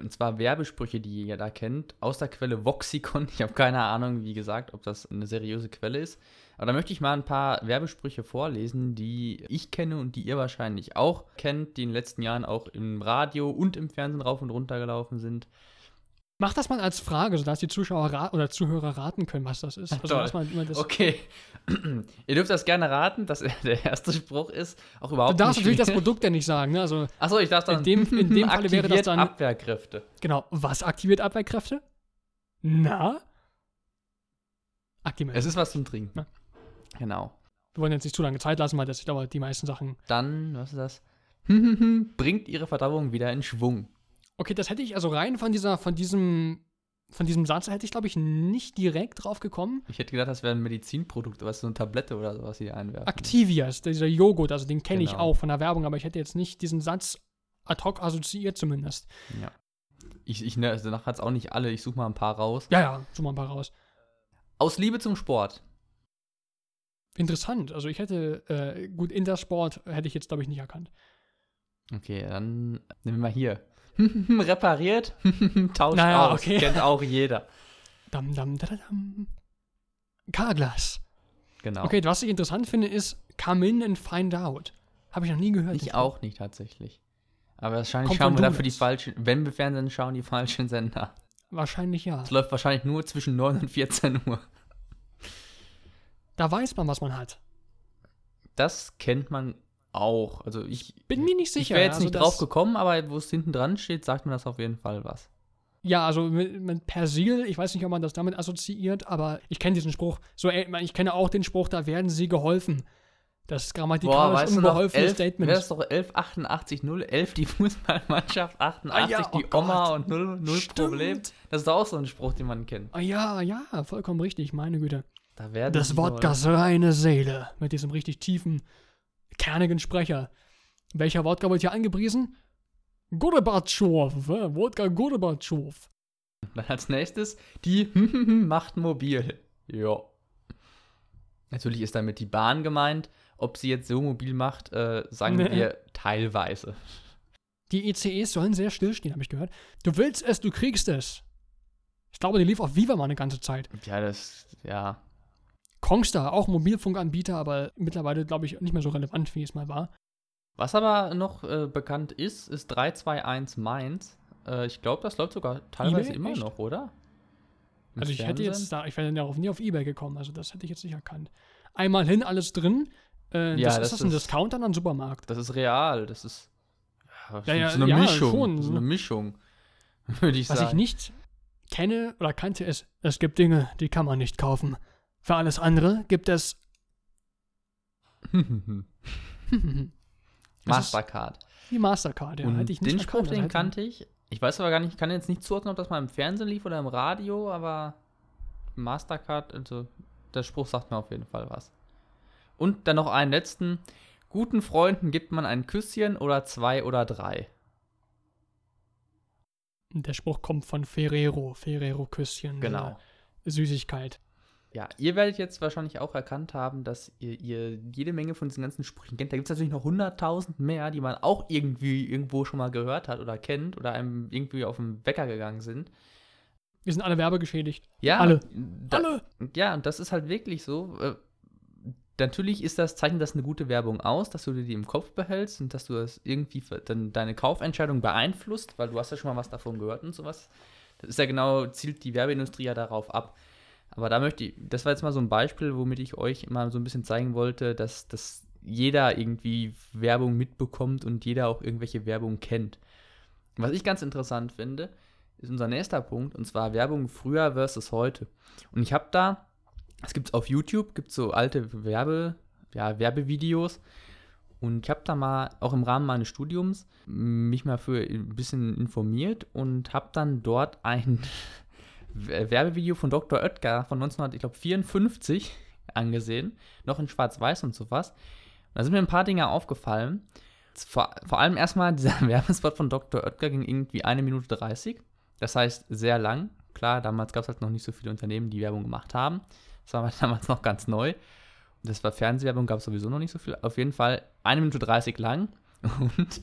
Und zwar Werbesprüche, die ihr da kennt, aus der Quelle Voxicon. Ich habe keine Ahnung, wie gesagt, ob das eine seriöse Quelle ist. Aber da möchte ich mal ein paar Werbesprüche vorlesen, die ich kenne und die ihr wahrscheinlich auch kennt, die in den letzten Jahren auch im Radio und im Fernsehen rauf und runter gelaufen sind. Mach das mal als Frage, sodass die Zuschauer oder Zuhörer raten können, was das ist. Also, man, das okay. [CLEARS THROAT] Ihr dürft das gerne raten, dass [LAUGHS] der erste Spruch ist. Auch überhaupt Du darfst natürlich [LAUGHS] das Produkt ja nicht sagen. Ne? Also, Achso, ich darf dann. In dem, in dem Fall wäre das dann. Abwehrkräfte. Genau. Was aktiviert Abwehrkräfte? Na? Aktiviert. Es ist was zum Trinken. Ja. Genau. Wir wollen jetzt nicht zu lange Zeit lassen, weil das dauert die meisten Sachen. Dann, was ist das? [LAUGHS] Bringt ihre Verdauung wieder in Schwung. Okay, das hätte ich also rein von dieser, von diesem, von diesem Satz hätte ich, glaube ich, nicht direkt drauf gekommen. Ich hätte gedacht, das wäre ein Medizinprodukt, was so eine Tablette oder sowas hier einwerfen. Activias, dieser Joghurt, also den kenne genau. ich auch von der Werbung, aber ich hätte jetzt nicht diesen Satz ad hoc assoziiert zumindest. Ja. Ich, ich ne, also danach hat es auch nicht alle, ich suche mal ein paar raus. Ja, ja, suche mal ein paar raus. Aus Liebe zum Sport. Interessant. Also ich hätte, äh, gut, Intersport hätte ich jetzt, glaube ich, nicht erkannt. Okay, dann nehmen wir mal hier. [LAUGHS] Repariert, [LAUGHS] tauscht naja, aus. Okay. Kennt auch jeder. Dam, dam, da, dam. Carglass. Genau. Okay, was ich interessant finde, ist Come in and find out. Habe ich noch nie gehört. Ich auch nicht tatsächlich. Aber wahrscheinlich Kommt schauen wir dafür die falschen, wenn wir Fernsehen schauen, die falschen Sender. Wahrscheinlich ja. Es läuft wahrscheinlich nur zwischen 9 und 14 Uhr. Da weiß man, was man hat. Das kennt man auch. Also ich bin mir nicht sicher. Ich wäre jetzt also nicht drauf gekommen, aber wo es hinten dran steht, sagt mir das auf jeden Fall was. Ja, also mit, mit Persil, ich weiß nicht, ob man das damit assoziiert, aber ich kenne diesen Spruch. So, ich kenne auch den Spruch, da werden sie geholfen. Das ist grammatikalisch Boah, unbeholfenes Statement. Wäre das doch 1188 011 die [LAUGHS] Fußballmannschaft, 88 ah, ja, oh die Oma Gott. und 0, 0 Problem. Das ist auch so ein Spruch, den man kennt. Ah, ja, ja, vollkommen richtig, meine Güte. Da werden das Wodkas reine Seele mit diesem richtig tiefen, kernigen Sprecher. Welcher Wodka wird hier angepriesen? Gorbatschow, Wodka Gorbatschow. Dann als nächstes die [LAUGHS] Macht mobil. Ja. Natürlich ist damit die Bahn gemeint. Ob sie jetzt so mobil macht, äh, sagen nee. wir teilweise. Die ECEs sollen sehr stillstehen, habe ich gehört. Du willst es, du kriegst es. Ich glaube, die lief auf Viva mal eine ganze Zeit. Ja, das, ja. Kongstar, auch Mobilfunkanbieter, aber mittlerweile, glaube ich, nicht mehr so relevant, wie es mal war. Was aber noch äh, bekannt ist, ist 321 Mainz. Äh, ich glaube, das läuft sogar teilweise eBay? immer Echt? noch, oder? Im Also ich hätte Fernsehen? jetzt da, ich wäre darauf nie auf Ebay gekommen, also das hätte ich jetzt nicht erkannt. Einmal hin, alles drin. Äh, Ja, das, das ist das ein ist- Discounter an einem Supermarkt? Das ist real, das ist. Ja, Ja, ja, so eine ja, Mischung. schon, so eine Mischung. [LAUGHS] Würde ich Was sagen. ich nicht kenne oder kannte, ist, es gibt Dinge, die kann man nicht kaufen. Für alles andere gibt es [LAUGHS] Mastercard. die Mastercard, ja. Und hätte ich nicht den Spruch, den kannte ich. Ich weiß aber gar nicht, ich kann jetzt nicht zuordnen, ob das mal im Fernsehen lief oder im Radio, aber Mastercard, also der Spruch sagt mir auf jeden Fall was. Und dann noch einen letzten. Guten Freunden gibt man ein Küsschen oder zwei oder drei. Der Spruch kommt von Ferrero, Ferrero-Küsschen. Genau. äh, Süßigkeit. Ja, ihr werdet jetzt wahrscheinlich auch erkannt haben, dass ihr, ihr jede Menge von diesen ganzen Sprüchen kennt. Da gibt es natürlich noch 100.000 mehr, die man auch irgendwie irgendwo schon mal gehört hat oder kennt oder einem irgendwie auf den Wecker gegangen sind. Wir sind alle werbegeschädigt. Ja, Alle. Da, Alle! Ja, und das ist halt wirklich so. Äh, natürlich ist das, zeichnet das eine gute Werbung aus, dass du dir die im Kopf behältst und dass du das irgendwie dann deine Kaufentscheidung beeinflusst, weil du hast ja schon mal was davon gehört und sowas. Das ist ja genau, zielt die Werbeindustrie ja darauf ab. Aber da möchte ich, das war jetzt mal so ein Beispiel, womit ich euch mal so ein bisschen zeigen wollte, dass, dass jeder irgendwie Werbung mitbekommt und jeder auch irgendwelche Werbung kennt. Was ich ganz interessant finde, ist unser nächster Punkt, und zwar Werbung früher versus heute. Und ich habe da, es gibt auf YouTube, gibt so alte Werbe, ja, Werbevideos. Und ich habe da mal, auch im Rahmen meines Studiums, mich mal für ein bisschen informiert und habe dann dort ein [LAUGHS] Werbevideo von Dr. Oetker von 1954 [LAUGHS] angesehen, noch in Schwarz-Weiß und sowas. Und da sind mir ein paar Dinge aufgefallen. Vor, vor allem erstmal, [LAUGHS] dieser Werbespot von Dr. Oetker ging irgendwie eine Minute 30. Das heißt, sehr lang. Klar, damals gab es halt noch nicht so viele Unternehmen, die Werbung gemacht haben. Das war [LAUGHS] damals noch ganz neu. Und das war Fernsehwerbung, gab es sowieso noch nicht so viel. Auf jeden Fall eine Minute 30 lang. Und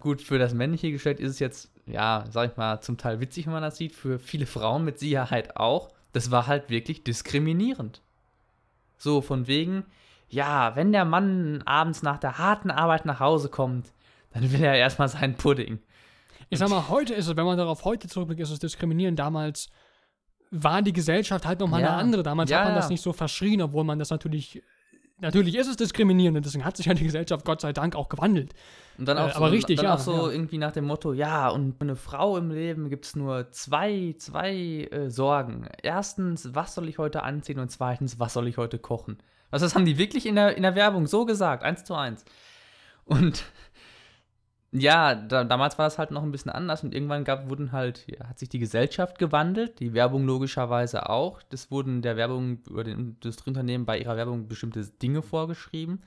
gut, für das männliche Geschlecht ist es jetzt, ja, sag ich mal, zum Teil witzig, wenn man das sieht. Für viele Frauen mit Sicherheit auch. Das war halt wirklich diskriminierend. So, von wegen, ja, wenn der Mann abends nach der harten Arbeit nach Hause kommt, dann will er erstmal seinen Pudding. Ich sag mal, heute ist es, wenn man darauf heute zurückblickt, ist es diskriminierend. Damals war die Gesellschaft halt nochmal Ja. eine andere. Damals Ja, hat man ja. das nicht so verschrien, obwohl man das natürlich. Natürlich ist es diskriminierend und deswegen hat sich ja die Gesellschaft Gott sei Dank auch gewandelt. Und dann Äh, auch so, aber richtig, dann ja, auch so ja. irgendwie nach dem Motto, ja, und für eine Frau im Leben gibt es nur zwei, zwei äh, Sorgen. Erstens, was soll ich heute anziehen? Und zweitens, was soll ich heute kochen? Also das haben die wirklich in der, in der Werbung so gesagt, eins zu eins. Und ja, da, damals war das halt noch ein bisschen anders und irgendwann gab, wurden halt, ja, hat sich die Gesellschaft gewandelt, die Werbung logischerweise auch. Das wurden der Werbung über den Industrieunternehmen bei ihrer Werbung bestimmte Dinge vorgeschrieben.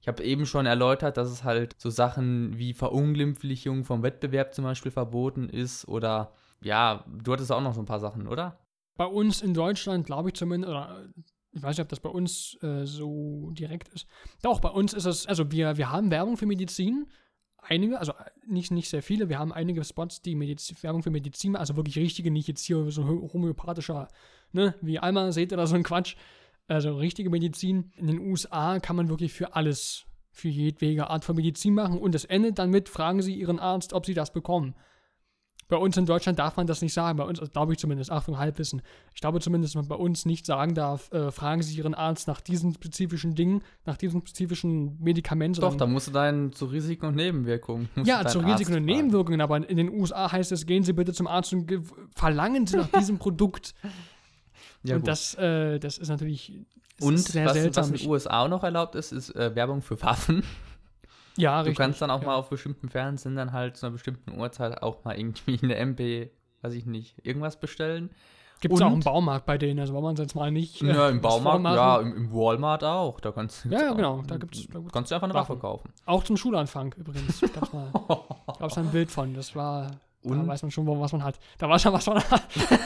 Ich habe eben schon erläutert, dass es halt so Sachen wie Verunglimpflichung vom Wettbewerb zum Beispiel verboten ist oder ja, du hattest auch noch so ein paar Sachen, oder? Bei uns in Deutschland, glaube ich zumindest, oder ich weiß nicht, ob das bei uns äh, so direkt ist. Doch, bei uns ist es, also wir, wir haben Werbung für Medizin. Einige, also nicht, nicht sehr viele. Wir haben einige Spots, die Mediz Werbung für Medizin, also wirklich richtige, nicht jetzt hier so homöopathischer, ne, wie Alma seht oder so ein Quatsch. Also richtige Medizin. In den USA kann man wirklich für alles, für jedwege Art von Medizin machen und es endet dann mit, fragen Sie Ihren Arzt, ob Sie das bekommen. Bei uns in Deutschland darf man das nicht sagen. Bei uns, also glaube ich zumindest, Achtung, Halbwissen. Ich glaube zumindest, dass man bei uns nicht sagen darf, äh, fragen Sie Ihren Arzt nach diesen spezifischen Dingen, nach diesem spezifischen Medikament. Doch, da musst du dann zu Risiken und Nebenwirkungen. ja, zu deinen Arzt Risiken und fragen. Nebenwirkungen, aber in den USA heißt es, gehen Sie bitte zum Arzt und ge- verlangen Sie nach [LAUGHS] diesem Produkt. Ja, und gut. das, äh, das ist natürlich und sehr was, seltsam. was in den USA auch noch erlaubt ist, ist äh, Werbung für Waffen. Ja, Du richtig. kannst dann auch ja. mal auf bestimmten Fernsehsendern halt zu einer bestimmten Uhrzeit auch mal irgendwie eine MP, weiß ich nicht, irgendwas bestellen. Gibt es auch im Baumarkt bei denen, also wollen wir uns jetzt mal nicht. äh, Ja, im Baumarkt, ja, im, im Walmart auch. Da kannst du Ja, ja, genau, da gibt's- da gibt's kannst du einfach eine Waffe kaufen. Auch zum Schulanfang übrigens. Ich gab's mal. gab's ein Bild von. Das war. Da Und? weiß man schon, was man hat. Da war schon, was man hat. [LAUGHS]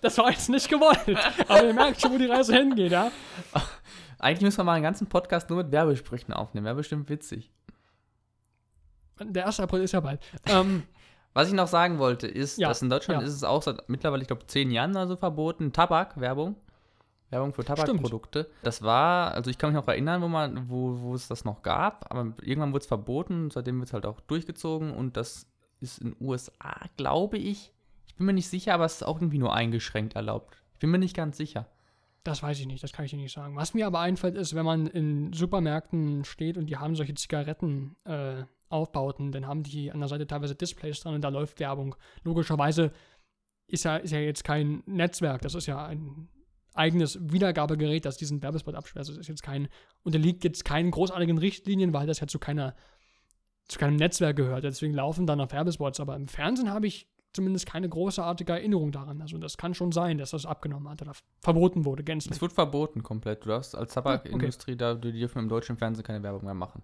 Das war jetzt nicht gewollt. Aber ihr merkt schon, wo die Reise hingeht, ja? [LAUGHS] Eigentlich müssen wir mal einen ganzen Podcast nur mit Werbesprüchen aufnehmen. Wäre bestimmt witzig. Der 1. April ist ja bald. Ähm, [LAUGHS] Was ich noch sagen wollte, ist, Ja, dass in Deutschland ja. ist es auch seit mittlerweile, ich glaube, zehn Jahren oder so verboten, Tabakwerbung. Werbung für Tabakprodukte. Das war, also ich kann mich noch erinnern, wo man, wo, wo es das noch gab, aber irgendwann wurde es verboten, seitdem wird es halt auch durchgezogen und das ist in den USA, glaube ich. Ich bin mir nicht sicher, aber es ist auch irgendwie nur eingeschränkt erlaubt. Ich bin mir nicht ganz sicher. Das weiß ich nicht, das kann ich dir nicht sagen. Was mir aber einfällt, ist, wenn man in Supermärkten steht und die haben solche Zigaretten äh, aufbauten, dann haben die an der Seite teilweise Displays dran und da läuft Werbung. Logischerweise ist ja, ist ja jetzt kein Netzwerk, das ist ja ein eigenes Wiedergabegerät, das diesen Werbespot abspielt. Also es ist jetzt kein, unterliegt jetzt keinen großartigen Richtlinien, weil das ja zu keiner, zu keinem Netzwerk gehört. Deswegen laufen da noch Werbespots. Aber im Fernsehen habe ich zumindest keine großartige Erinnerung daran. Also das kann schon sein, dass das abgenommen hat oder verboten wurde, gänzlich. Es wird verboten komplett. Du darfst als Tabakindustrie, da die dürfen im deutschen Fernsehen keine Werbung mehr machen.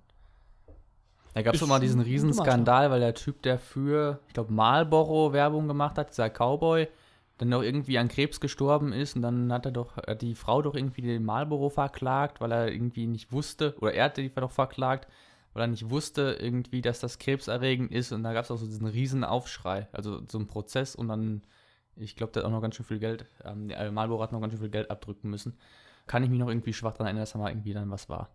Da gab es doch mal diesen Riesenskandal, weil der Typ, der für, ich glaube, Marlboro Werbung gemacht hat, dieser Cowboy, dann doch irgendwie an Krebs gestorben ist und dann hat er doch, hat die Frau doch irgendwie den Marlboro verklagt, weil er irgendwie nicht wusste, oder er hat die doch verklagt, weil er nicht wusste irgendwie, dass das krebserregend ist und da gab es auch so diesen riesen Aufschrei, also so ein Prozess und dann, ich glaube, der hat auch noch ganz schön viel Geld, ähm, äh, Marlboro hat noch ganz schön viel Geld abdrücken müssen. Kann ich mich noch irgendwie schwach daran erinnern, dass da mal irgendwie dann was war.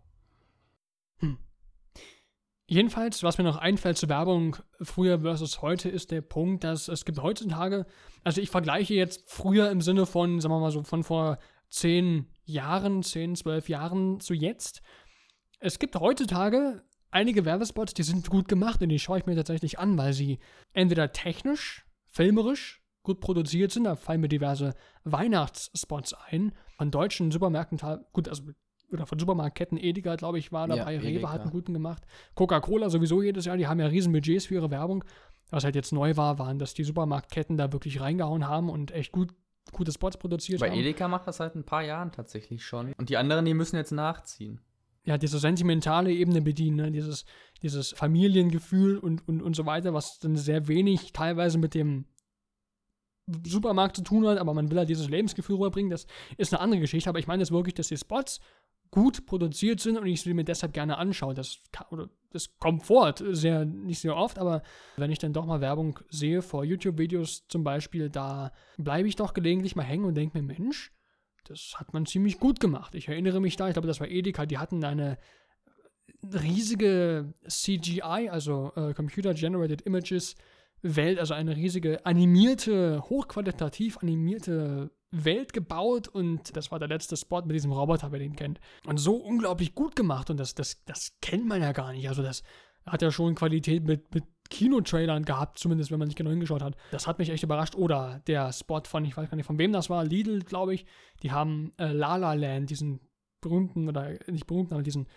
Jedenfalls, was mir noch einfällt zur Werbung früher versus heute, ist der Punkt, dass es gibt heutzutage, also ich vergleiche jetzt früher im Sinne von, sagen wir mal so, von vor zehn Jahren, zehn, zwölf Jahren zu jetzt. Es gibt heutzutage einige Werbespots, die sind gut gemacht und die schaue ich mir tatsächlich an, weil sie entweder technisch, filmerisch gut produziert sind. Da fallen mir diverse Weihnachtsspots ein. Von deutschen Supermärkten, gut, also oder von Supermarktketten, Edeka, glaube ich, war Ja, dabei, Rewe Edeka. hat einen guten gemacht. Coca-Cola sowieso jedes Jahr, die haben ja riesen Budgets für ihre Werbung. Was halt jetzt neu war, waren, dass die Supermarktketten da wirklich reingehauen haben und echt gut, gute Spots produziert Bei haben. Edeka macht das seit ein paar Jahren tatsächlich schon. Und die anderen, die müssen jetzt nachziehen. Ja, diese sentimentale Ebene bedienen, ne? dieses, dieses Familiengefühl und, und, und so weiter, was dann sehr wenig teilweise mit dem Supermarkt zu tun hat, aber man will halt dieses Lebensgefühl rüberbringen, das ist eine andere Geschichte, aber ich meine jetzt wirklich, dass die Spots gut produziert sind und ich sie mir deshalb gerne anschaue. Das, oder, das kommt vor, sehr, nicht sehr oft, aber wenn ich dann doch mal Werbung sehe, vor YouTube-Videos zum Beispiel, da bleibe ich doch gelegentlich mal hängen und denke mir, Mensch, das hat man ziemlich gut gemacht. Ich erinnere mich da, ich glaube, das war Edeka, die hatten eine riesige CGI, also äh, Computer Generated Images Welt, also eine riesige animierte, hochqualitativ animierte Welt gebaut und das war der letzte Spot mit diesem Roboter, wer den kennt. Und so unglaublich gut gemacht und das, das, das kennt man ja gar nicht. Also das hat ja schon Qualität mit, mit Kinotrailern gehabt, zumindest wenn man nicht genau hingeschaut hat. Das hat mich echt überrascht. Oder der Spot von, ich weiß gar nicht von wem das war, Lidl, glaube ich, die haben äh, La La Land, diesen berühmten, oder nicht berühmten, aber diesen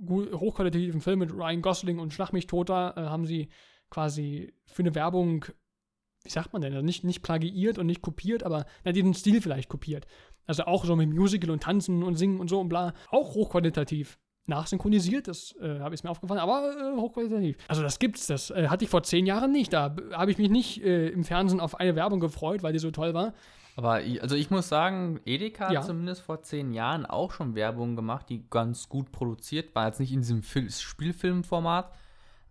hochqualitativen Film mit Ryan Gosling und Schlag mich toter, äh, haben sie quasi für eine Werbung, wie sagt man denn, also nicht, nicht plagiiert und nicht kopiert, aber na, diesen Stil vielleicht kopiert. Also auch so mit Musical und Tanzen und Singen und so und bla, auch hochqualitativ. Nachsynchronisiert, das äh, habe ich mir aufgefallen, aber äh, hochqualitativ. Also das gibt's, das äh, hatte ich vor zehn Jahren nicht. Da habe ich mich nicht äh, im Fernsehen auf eine Werbung gefreut, weil die so toll war. Aber ich, also ich muss sagen, Edeka Ja. hat zumindest vor zehn Jahren auch schon Werbung gemacht, die ganz gut produziert war. Jetzt nicht in diesem Fil Spielfilmformat,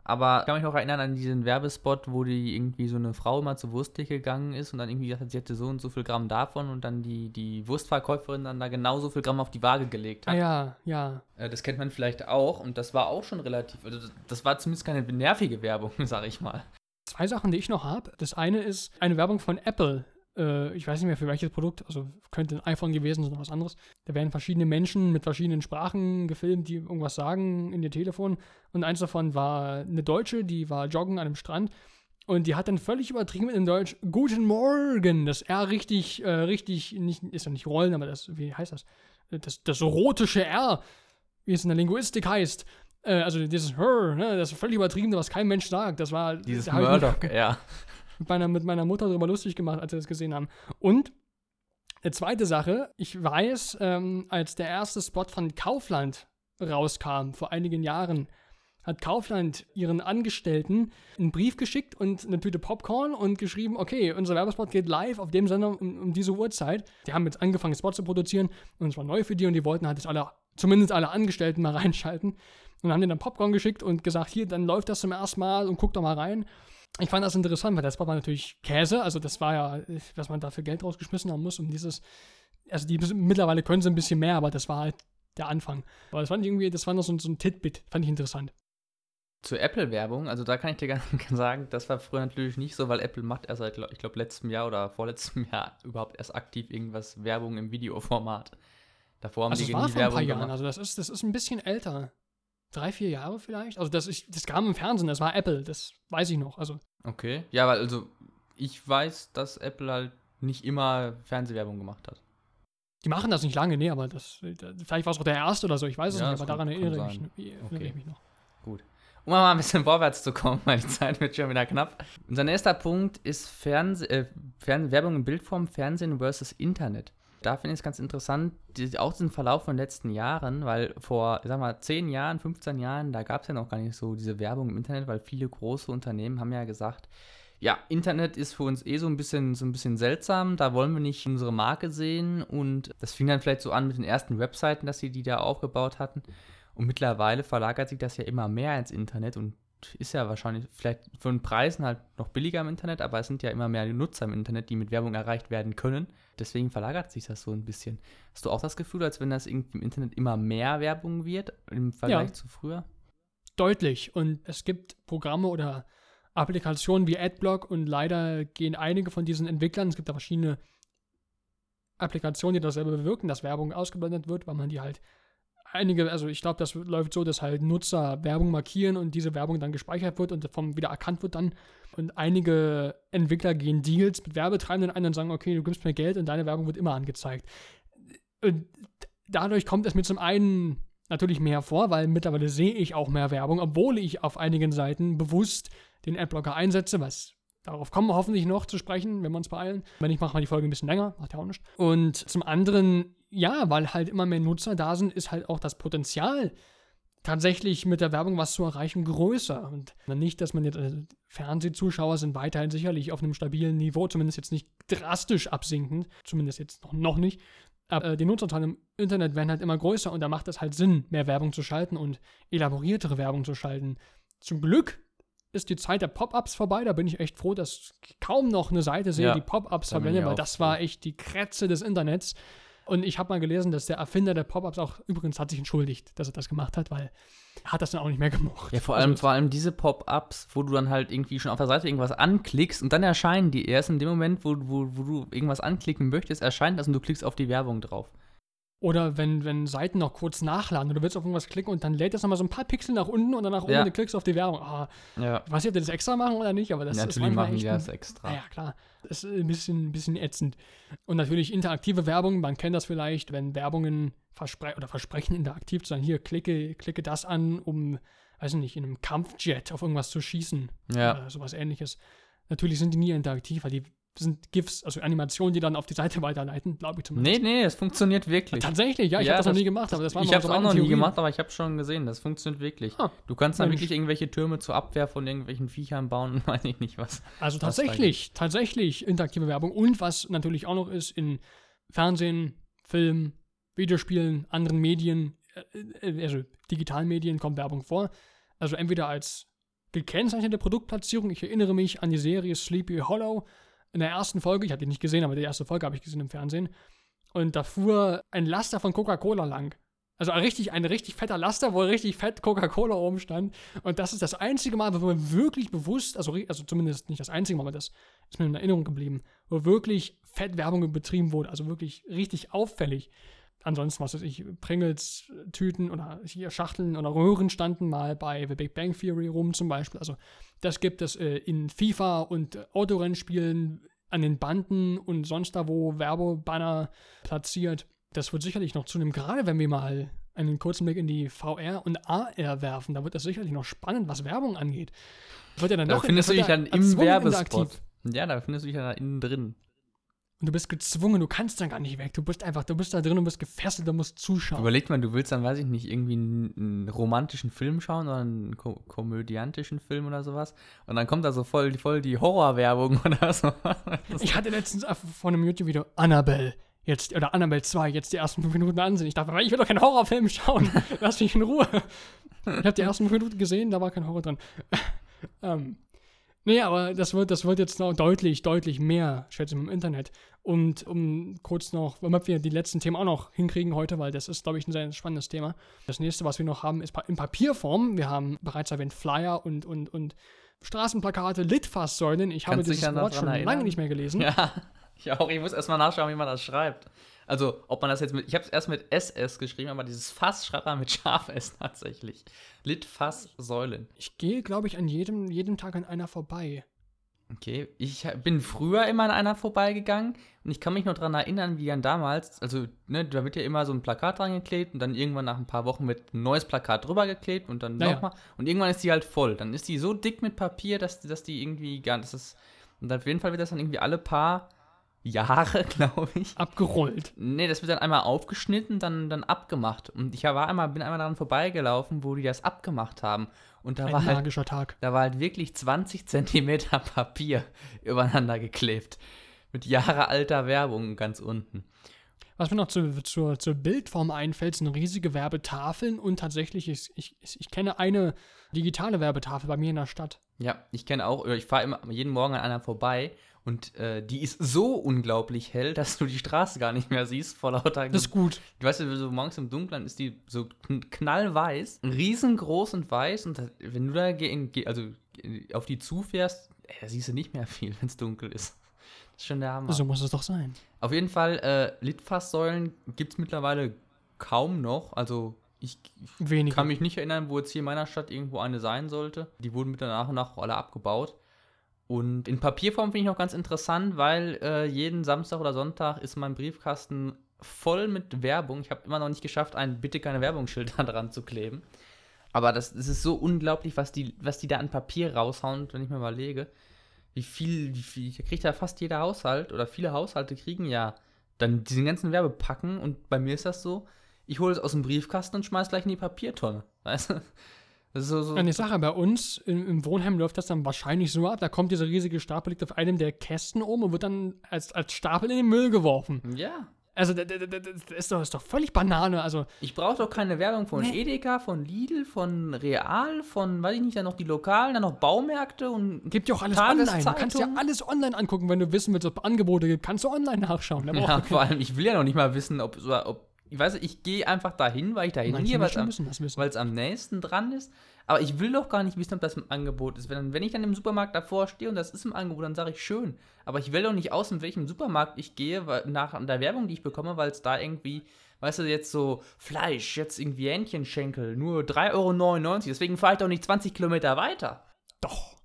aber ich kann mich noch erinnern an diesen Werbespot, wo die irgendwie so eine Frau immer zur Wursttheke gegangen ist und dann irgendwie gesagt hat, sie hätte so und so viel Gramm davon und dann die, die Wurstverkäuferin dann da genauso viel Gramm auf die Waage gelegt hat. ja, ja. Äh, Das kennt man vielleicht auch und das war auch schon relativ, also das- das war zumindest keine nervige Werbung, [LAUGHS] sag ich mal. Zwei Sachen, die ich noch habe. Das eine ist eine Werbung von Apple. Äh, ich weiß nicht mehr für welches Produkt, also könnte ein iPhone gewesen sein oder was anderes. Da werden verschiedene Menschen mit verschiedenen Sprachen gefilmt, die irgendwas sagen in ihr Telefon. Und eins davon war eine Deutsche, die war joggen an einem Strand. Und die hat dann völlig übertrieben in Deutsch Guten Morgen. Das R richtig, äh, richtig, nicht, ist ja nicht rollen, aber das, wie heißt das? Das, das rotische R, wie es in der Linguistik heißt. Äh, also dieses Her, ne, das ist völlig übertrieben, was kein Mensch sagt. Das war Dieses Murdoch, ja. [LAUGHS] mit meiner, mit meiner Mutter darüber lustig gemacht, als wir das gesehen haben. Und eine zweite Sache, ich weiß, ähm, als der erste Spot von Kaufland rauskam, vor einigen Jahren, hat Kaufland ihren Angestellten einen Brief geschickt und eine Tüte Popcorn und geschrieben, okay, unser Werbespot geht live auf dem Sender um, um diese Uhrzeit. Die haben jetzt angefangen, Spots zu produzieren und es war neu für die und die wollten halt jetzt alle, zumindest alle Angestellten mal [LAUGHS] reinschalten und haben denen dann Popcorn geschickt und gesagt, hier, dann läuft das zum ersten Mal und guck doch mal rein. Ich fand das interessant, weil das war natürlich Käse, also das war ja, was man da für Geld rausgeschmissen haben muss, um dieses, also die mittlerweile können sie ein bisschen mehr, aber das war halt der Anfang. Aber das fand ich irgendwie, das war noch so, so ein Titbit, fand ich interessant. Zur Apple-Werbung, also da kann ich dir [LAUGHS] gerne sagen, das war früher natürlich nicht so, weil Apple macht erst seit, ich glaube, letztem Jahr oder vorletztem Jahr überhaupt erst aktiv irgendwas Werbung im Videoformat. Davor haben also die das war vor ein paar Werbung Jahren, gemacht. also das ist, das ist ein bisschen älter. Drei, vier Jahre vielleicht? Also das, ist, das kam im Fernsehen, das war Apple, das weiß ich noch. Also Okay. Ja, weil also ich weiß, dass Apple halt nicht immer Fernsehwerbung gemacht hat. die machen das nicht lange, nee, aber das, vielleicht war es auch der erste oder so, ich weiß es Ja, nicht, aber daran erinnere ich, mich, erinnere Okay. ich mich noch. Um mal ein bisschen [LAUGHS] vorwärts zu kommen, weil die Zeit wird schon wieder knapp. Unser nächster Punkt ist Fernseh äh, Fern Werbung in Bildform, Fernsehen versus Internet. Da finde ich es ganz interessant, die, auch diesen Verlauf von den letzten Jahren, weil vor, ich sag mal, 10 Jahren, 15 Jahren, da gab es ja noch gar nicht so diese Werbung im Internet, weil viele große Unternehmen haben ja gesagt, ja, Internet ist für uns eh so ein bisschen so ein bisschen seltsam, da wollen wir nicht unsere Marke sehen und das fing dann vielleicht so an mit den ersten Webseiten, dass sie die da aufgebaut hatten. Und mittlerweile verlagert sich das ja immer mehr ins Internet und ist ja wahrscheinlich vielleicht von Preisen halt noch billiger im Internet, aber es sind ja immer mehr Nutzer im Internet, die mit Werbung erreicht werden können. Deswegen verlagert sich das so ein bisschen. Hast du auch das Gefühl, als wenn das irgendwie im Internet immer mehr Werbung wird im Vergleich Ja. zu früher? Deutlich. Und es gibt Programme oder Applikationen wie Adblock und leider gehen einige von diesen Entwicklern, es gibt da verschiedene Applikationen, die dasselbe bewirken, dass Werbung ausgeblendet wird, weil man die halt einige, also ich glaube, das läuft so, dass halt Nutzer Werbung markieren und diese Werbung dann gespeichert wird und vom wieder erkannt wird dann. Und einige Entwickler gehen Deals mit Werbetreibenden ein und sagen, okay, du gibst mir Geld und deine Werbung wird immer angezeigt. Und dadurch kommt es mir zum einen natürlich mehr vor, weil mittlerweile sehe ich auch mehr Werbung, obwohl ich auf einigen Seiten bewusst den Adblocker einsetze, was darauf kommen wir hoffentlich noch zu sprechen, wenn wir uns beeilen. Wenn nicht, machen wir die Folge ein bisschen länger, macht ja auch nichts. Und zum anderen, ja, weil halt immer mehr Nutzer da sind, ist halt auch das Potenzial, tatsächlich mit der Werbung was zu erreichen, größer. Und nicht, dass man jetzt, also Fernsehzuschauer sind weiterhin sicherlich auf einem stabilen Niveau, zumindest jetzt nicht drastisch absinkend, zumindest jetzt noch, noch nicht. Aber äh, die Nutzerzahlen im Internet werden halt immer größer und da macht es halt Sinn, mehr Werbung zu schalten und elaboriertere Werbung zu schalten. Zum Glück ist die Zeit der Pop-Ups vorbei. Da bin ich echt froh, dass ich kaum noch eine Seite sehe, Ja, die Pop-Ups verwendet, weil das war echt die Krätze des Internets. Und ich habe mal gelesen, dass der Erfinder der Pop-Ups auch übrigens hat sich entschuldigt, dass er das gemacht hat, weil er hat das dann auch nicht mehr gemocht. Ja, vor Also allem, es- vor allem diese Pop-Ups, wo du dann halt irgendwie schon auf der Seite irgendwas anklickst und dann erscheinen die erst in dem Moment, wo, wo, wo du irgendwas anklicken möchtest, erscheint das und du klickst auf die Werbung drauf. Oder wenn, wenn Seiten noch kurz nachladen und du willst auf irgendwas klicken und dann lädt das nochmal so ein paar Pixel nach unten und dann nach oben Ja. und du klickst auf die Werbung. Ah, Ja, ich weiß nicht, ob die das extra machen oder nicht, aber das ist natürlich machen die das extra. Ja, ja, klar. Das ist ein bisschen, ein bisschen ätzend. Und natürlich interaktive Werbung, man kennt das vielleicht, wenn Werbungen verspre oder versprechen, interaktiv zu sein. Hier, klicke, klicke das an, um, weiß ich nicht, in einem Kampfjet auf irgendwas zu schießen. Ja. Oder sowas ähnliches. Natürlich sind die nie interaktiv, weil die sind GIFs, also Animationen, die dann auf die Seite weiterleiten, glaube ich zumindest. Nee, nee, es funktioniert wirklich. Tatsächlich, ja, ich Ja, habe das noch das- nie gemacht, aber das war ich habe es auch noch nie Theorie. gemacht, aber ich habe schon gesehen, das funktioniert wirklich. Ah, Du kannst dann Mensch. wirklich irgendwelche Türme zur Abwehr von irgendwelchen Viechern bauen und [LAUGHS] weiß ich nicht was. Also Was tatsächlich, tatsächlich interaktive Werbung. Und was natürlich auch noch ist, in Fernsehen, Film, Videospielen, anderen Medien, äh, äh, also digitalen Medien kommt Werbung vor. Also entweder als gekennzeichnete Produktplatzierung. Ich erinnere mich an die Serie Sleepy Hollow. In der ersten Folge, ich habe die nicht gesehen, aber die erste Folge habe ich gesehen im Fernsehen. Und da fuhr ein Laster von Coca-Cola lang. Also ein richtig, ein richtig fetter Laster, wo richtig fett Coca-Cola oben stand. Und das ist das einzige Mal, wo man wirklich bewusst, also, also zumindest nicht das einzige Mal, aber das ist mir in Erinnerung geblieben, wo wirklich fett Werbung betrieben wurde. Also wirklich richtig auffällig. Ansonsten, was weiß ich, Pringles-Tüten oder hier Schachteln oder Röhren standen mal bei The Big Bang Theory rum zum Beispiel. Also das gibt es äh, in FIFA und äh, Autorennspielen an den Banden und sonst da, wo Werbebanner platziert. Das wird sicherlich noch zunehmen, gerade wenn wir mal einen kurzen Blick in die VR und AR werfen. Da wird das sicherlich noch spannend, was Werbung angeht. Wird ja dann Da doch findest du dich ja dann im Werbespot. Ja, da findest du dich dann innen drin. Und du bist gezwungen, du kannst dann gar nicht weg. Du bist einfach, du bist da drin und bist gefesselt, du musst zuschauen. Überleg mal, du willst dann, weiß ich nicht, irgendwie einen, einen romantischen Film schauen oder einen ko komödiantischen Film oder sowas. Und dann kommt da so voll, voll die Horrorwerbung [LAUGHS] oder so. Ich hatte letztens von einem YouTube-Video Annabelle. Jetzt, oder Annabelle 2, jetzt die ersten fünf Minuten ansehen. Ich dachte, ich will doch keinen Horrorfilm [LAUGHS] schauen. Lass mich in Ruhe. Ich habe die ersten fünf Minuten gesehen, da war kein Horror drin. [LAUGHS] ähm, Nee, aber das wird, das wird jetzt noch deutlich, deutlich mehr, schätze ich, im Internet. Und um kurz noch, damit wir die letzten Themen auch noch hinkriegen heute, weil das ist, glaube ich, ein sehr spannendes Thema. Das nächste, was wir noch haben, ist in Papierform. Wir haben bereits erwähnt Flyer und, und, und Straßenplakate, Litfaßsäulen. Ich habe dieses Wort schon lange nicht mehr gelesen. Ja, ich auch. Ich muss erstmal nachschauen, wie man das schreibt. Also, ob man das jetzt mit. Ich habe es erst mit SS geschrieben, aber dieses Fass schreibt man mit Scharf [LAUGHS] S tatsächlich. Litfaßsäulen. Ich gehe, glaube ich, an jedem, jedem Tag an einer vorbei. Okay, ich bin früher immer an einer vorbeigegangen und ich kann mich noch daran erinnern, wie dann damals, also ne, da wird ja immer so ein Plakat dran geklebt und dann irgendwann nach ein paar Wochen wird ein neues Plakat drüber geklebt und dann naja. nochmal und irgendwann ist die halt voll. Dann ist die so dick mit Papier, dass, dass die irgendwie gar das ist und auf jeden Fall wird das dann irgendwie alle paar Jahre, [LAUGHS] glaube ich. Abgerollt. Nee, das wird dann einmal aufgeschnitten, dann, dann abgemacht. Und ich war einmal, bin einmal daran vorbeigelaufen, wo die das abgemacht haben. Und da Ein war halt, magischer Tag. Da war halt wirklich 20 Zentimeter [LAUGHS] Papier übereinander geklebt. Mit jahrealter Werbung ganz unten. Was mir noch zu, zur, zur Bildform einfällt, sind riesige Werbetafeln und tatsächlich, ich, ich, ich kenne eine digitale Werbetafel bei mir in der Stadt. Ja, ich kenne auch, ich fahre immer jeden Morgen an einer vorbei und äh, die ist so unglaublich hell, dass du die Straße gar nicht mehr siehst vor lauter. Das ist gut. Du weißt so morgens im Dunkeln ist die so knallweiß, riesengroß und weiß. Und das, wenn du da also auf die zufährst, ey, siehst du nicht mehr viel, wenn es dunkel ist. Das ist schon der Hammer. So muss es doch sein. Auf jeden Fall, äh, Litfaßsäulen gibt es mittlerweile kaum noch. Also ich Weniger. kann mich nicht erinnern, wo jetzt hier in meiner Stadt irgendwo eine sein sollte. Die wurden mit nach und nach alle abgebaut. Und in Papierform finde ich noch ganz interessant, weil äh, jeden Samstag oder Sonntag ist mein Briefkasten voll mit Werbung. Ich habe immer noch nicht geschafft, ein Bitte keine Werbungsschild [LAUGHS] dran zu kleben. Aber das, das ist so unglaublich, was die, was die da an Papier raushauen, wenn ich mir überlege. Wie viel, wie viel, kriegt ja fast jeder Haushalt oder viele Haushalte kriegen ja dann diesen ganzen Werbepacken und bei mir ist das so, ich hole es aus dem Briefkasten und schmeiß gleich in die Papiertonne. [LAUGHS] Weißt du? So, so Eine Sache, bei uns im, im, Wohnheim läuft das dann wahrscheinlich so ab, da kommt dieser riesige Stapel, liegt auf einem der Kästen oben und wird dann als, als Stapel in den Müll geworfen. Ja. Also, das ist doch, ist doch völlig Banane. Also, ich brauche doch keine Werbung von nee. Edeka, von Lidl, von Real, von, weiß ich nicht, dann noch die Lokalen, dann noch Baumärkte und. Gibt ja auch alles online. Du kannst ja alles online angucken, wenn du wissen willst, ob es Angebote gibt. Kannst du online nachschauen. Ja, vor allem, ich will ja noch nicht mal wissen, ob, ob ich weiß, ich gehe einfach dahin, weil ich dahin gehe, weil es am nächsten dran ist. Aber ich will doch gar nicht wissen, ob das im Angebot ist. Wenn, wenn ich dann im Supermarkt davor stehe und das ist im Angebot, dann sage ich schön. Aber ich will doch nicht aus, in welchem Supermarkt ich gehe, weil, nach der Werbung, die ich bekomme, weil es da irgendwie, weißt du, jetzt so Fleisch, jetzt irgendwie Hähnchenschenkel, nur 3,99 Euro. Deswegen fahre ich doch nicht 20 Kilometer weiter. Doch.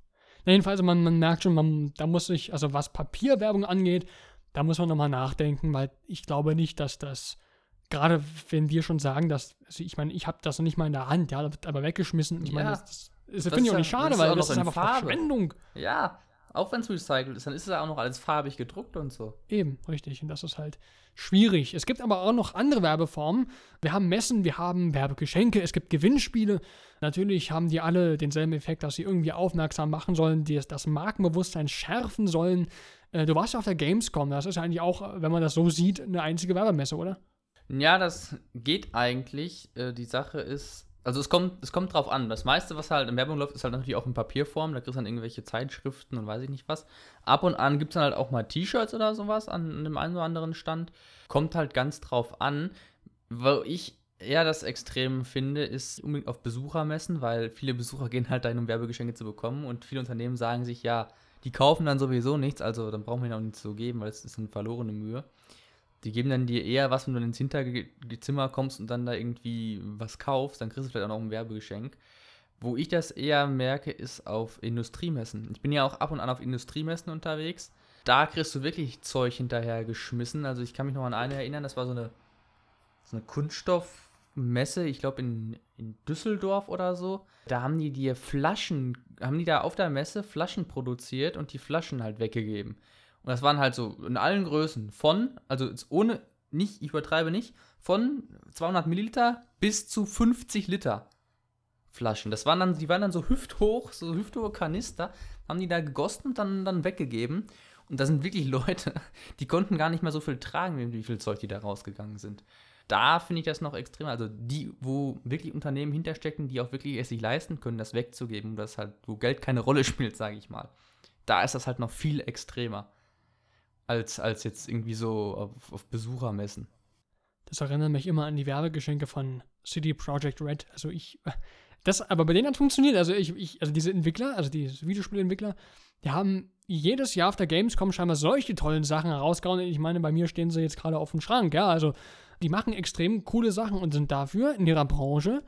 Jedenfalls, man, man merkt schon, man, da muss ich, also was Papierwerbung angeht, da muss man nochmal nachdenken, weil ich glaube nicht, dass das gerade wenn wir schon sagen, dass, also ich meine, ich habe das noch nicht mal in der Hand, ja, aber weggeschmissen. Ich ja. meine, das, das, das, das finde ich auch nicht schade, weil das ist einfach Farbe. Verschwendung. Ja, auch wenn es recycelt ist, dann ist es auch noch alles farbig gedruckt und so. Eben, richtig. Und das ist halt schwierig. Es gibt aber auch noch andere Werbeformen. Wir haben Messen, wir haben Werbegeschenke, es gibt Gewinnspiele. Natürlich haben die alle denselben Effekt, dass sie irgendwie aufmerksam machen sollen, die das Markenbewusstsein schärfen sollen. Äh, du warst ja auf der Gamescom, das ist ja eigentlich auch, wenn man das so sieht, eine einzige Werbemesse, oder? Ja, das geht eigentlich. Äh, die Sache ist, also es kommt, es kommt drauf an. Das meiste, was halt in Werbung läuft, ist halt natürlich auch in Papierform. Da kriegst du dann irgendwelche Zeitschriften und weiß ich nicht was. Ab und an gibt es dann halt auch mal T-Shirts oder sowas an, an dem einen oder anderen Stand. Kommt halt ganz drauf an. Wo ich eher das Extrem finde, ist unbedingt auf Besuchermessen, weil viele Besucher [LAUGHS] gehen halt dahin, um Werbegeschenke zu bekommen. Und viele Unternehmen sagen sich, ja, die kaufen dann sowieso nichts, also dann brauchen wir ihnen auch nichts zu geben, weil es ist eine verlorene Mühe. Die geben dann dir eher was, wenn du ins Hinterzimmer kommst und dann da irgendwie was kaufst, dann kriegst du vielleicht auch noch ein Werbegeschenk. Wo ich das eher merke, ist auf Industriemessen. Ich bin ja auch ab und an auf Industriemessen unterwegs. Da kriegst du wirklich Zeug hinterher geschmissen. Also ich kann mich noch an eine erinnern, das war so eine, so eine Kunststoffmesse, ich glaube in, in Düsseldorf oder so. Da haben die dir Flaschen, haben die da auf der Messe Flaschen produziert und die Flaschen halt weggegeben. Und das waren halt so in allen Größen von, also ohne, nicht, ich übertreibe nicht, von 200 Milliliter bis zu 50 Liter Flaschen. Das waren dann, die waren dann so hüfthoch, so hüfthohe Kanister, haben die da gegossen und dann, dann weggegeben. Und da sind wirklich [LAUGHS] Leute, die konnten gar nicht mehr so viel tragen, wie viel Zeug die da rausgegangen sind. Da finde ich das noch extrem. Also die, wo wirklich Unternehmen hinterstecken, die auch wirklich es sich leisten können, das wegzugeben, das halt, wo Geld keine Rolle [LAUGHS] spielt, sage ich mal. da ist das halt noch viel extremer als, als jetzt irgendwie so auf, auf Besuchermessen. Das erinnert mich immer an die Werbegeschenke von CD Projekt Red. Also ich, [LAUGHS] das, aber bei denen hat es funktioniert. Also ich, ich, also diese Entwickler, also die Videospielentwickler, die haben jedes Jahr auf der Gamescom scheinbar solche tollen Sachen herausgehauen. Ich meine, bei mir stehen sie jetzt gerade auf dem Schrank, ja. Also die machen extrem coole Sachen und sind dafür in ihrer Branche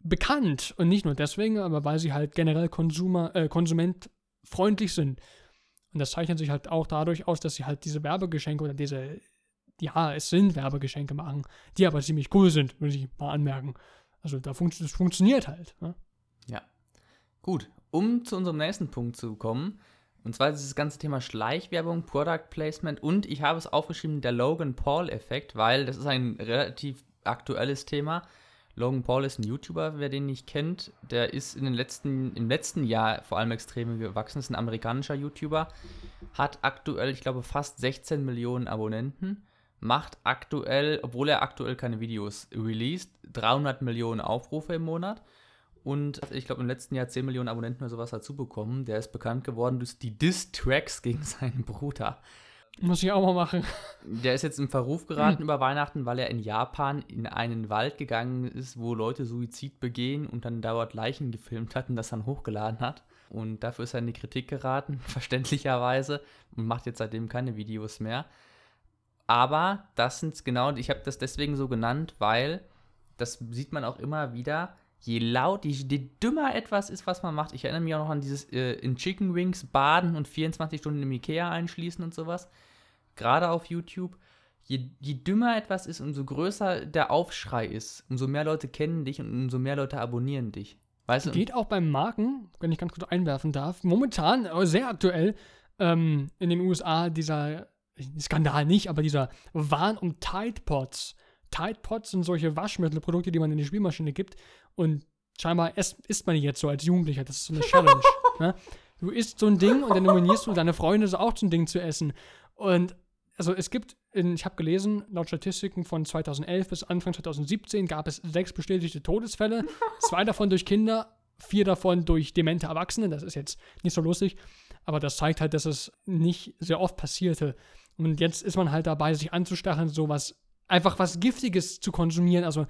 bekannt. Und nicht nur deswegen, aber weil sie halt generell Konsumer, äh, konsumentfreundlich sind. Und das zeichnet sich halt auch dadurch aus, dass sie halt diese Werbegeschenke oder diese, ja, es sind Werbegeschenke machen, die aber ziemlich cool sind, muss ich mal anmerken. Also da fun das funktioniert halt. Ne? Ja. Gut, um zu unserem nächsten Punkt zu kommen, und zwar dieses ganze Thema Schleichwerbung, Product Placement und ich habe es aufgeschrieben, der Logan Paul-Effekt, weil das ist ein relativ aktuelles Thema. Logan Paul ist ein YouTuber, wer den nicht kennt. Der ist in den letzten, im letzten Jahr vor allem extrem gewachsen, ist ein amerikanischer YouTuber, hat aktuell, ich glaube, fast 16 Millionen Abonnenten, macht aktuell, obwohl er aktuell keine Videos released, 300 Millionen Aufrufe im Monat und ich glaube im letzten Jahr 10 Millionen Abonnenten oder sowas dazu bekommen. Der ist bekannt geworden durch die Diss-Tracks gegen [LAUGHS] seinen Bruder. Muss ich auch mal machen. Der ist jetzt im Verruf geraten hm. über Weihnachten, weil er in Japan in einen Wald gegangen ist, wo Leute Suizid begehen und dann dauert Leichen gefilmt hat und das dann hochgeladen hat. Und dafür ist er in die Kritik geraten, [LAUGHS] verständlicherweise, und macht jetzt seitdem keine Videos mehr. Aber das sind genau, ich habe das deswegen so genannt, weil das sieht man auch immer wieder, je laut, je, je, dümmer etwas ist, was man macht. Ich erinnere mich auch noch an dieses äh, in Chicken Wings baden und 24 Stunden im Ikea einschließen und sowas. Gerade auf YouTube. Je, je dümmer etwas ist, umso größer der Aufschrei ist. Umso mehr Leute kennen dich und umso mehr Leute abonnieren dich. Weißt du? Geht auch beim Marken, wenn ich ganz kurz einwerfen darf. Momentan, sehr aktuell, ähm, in den USA dieser Skandal nicht, aber dieser Wahn um Tide Pods. Tide Pods sind solche Waschmittelprodukte, die man in die Spielmaschine gibt und scheinbar isst, isst man die jetzt so als Jugendlicher. Das ist so eine Challenge. [LAUGHS] ne? Du isst so ein Ding und dann nominierst du deine Freunde, so auch so ein Ding zu essen. Und also es gibt, in, ich habe gelesen, laut Statistiken von 2011 bis Anfang 2017 gab es sechs bestätigte Todesfälle, [LAUGHS] zwei davon durch Kinder, vier davon durch demente Erwachsene. Das ist jetzt nicht so lustig, aber das zeigt halt, dass es nicht sehr oft passierte. Und jetzt ist man halt dabei, sich anzustacheln, so was, einfach was Giftiges zu konsumieren. Also,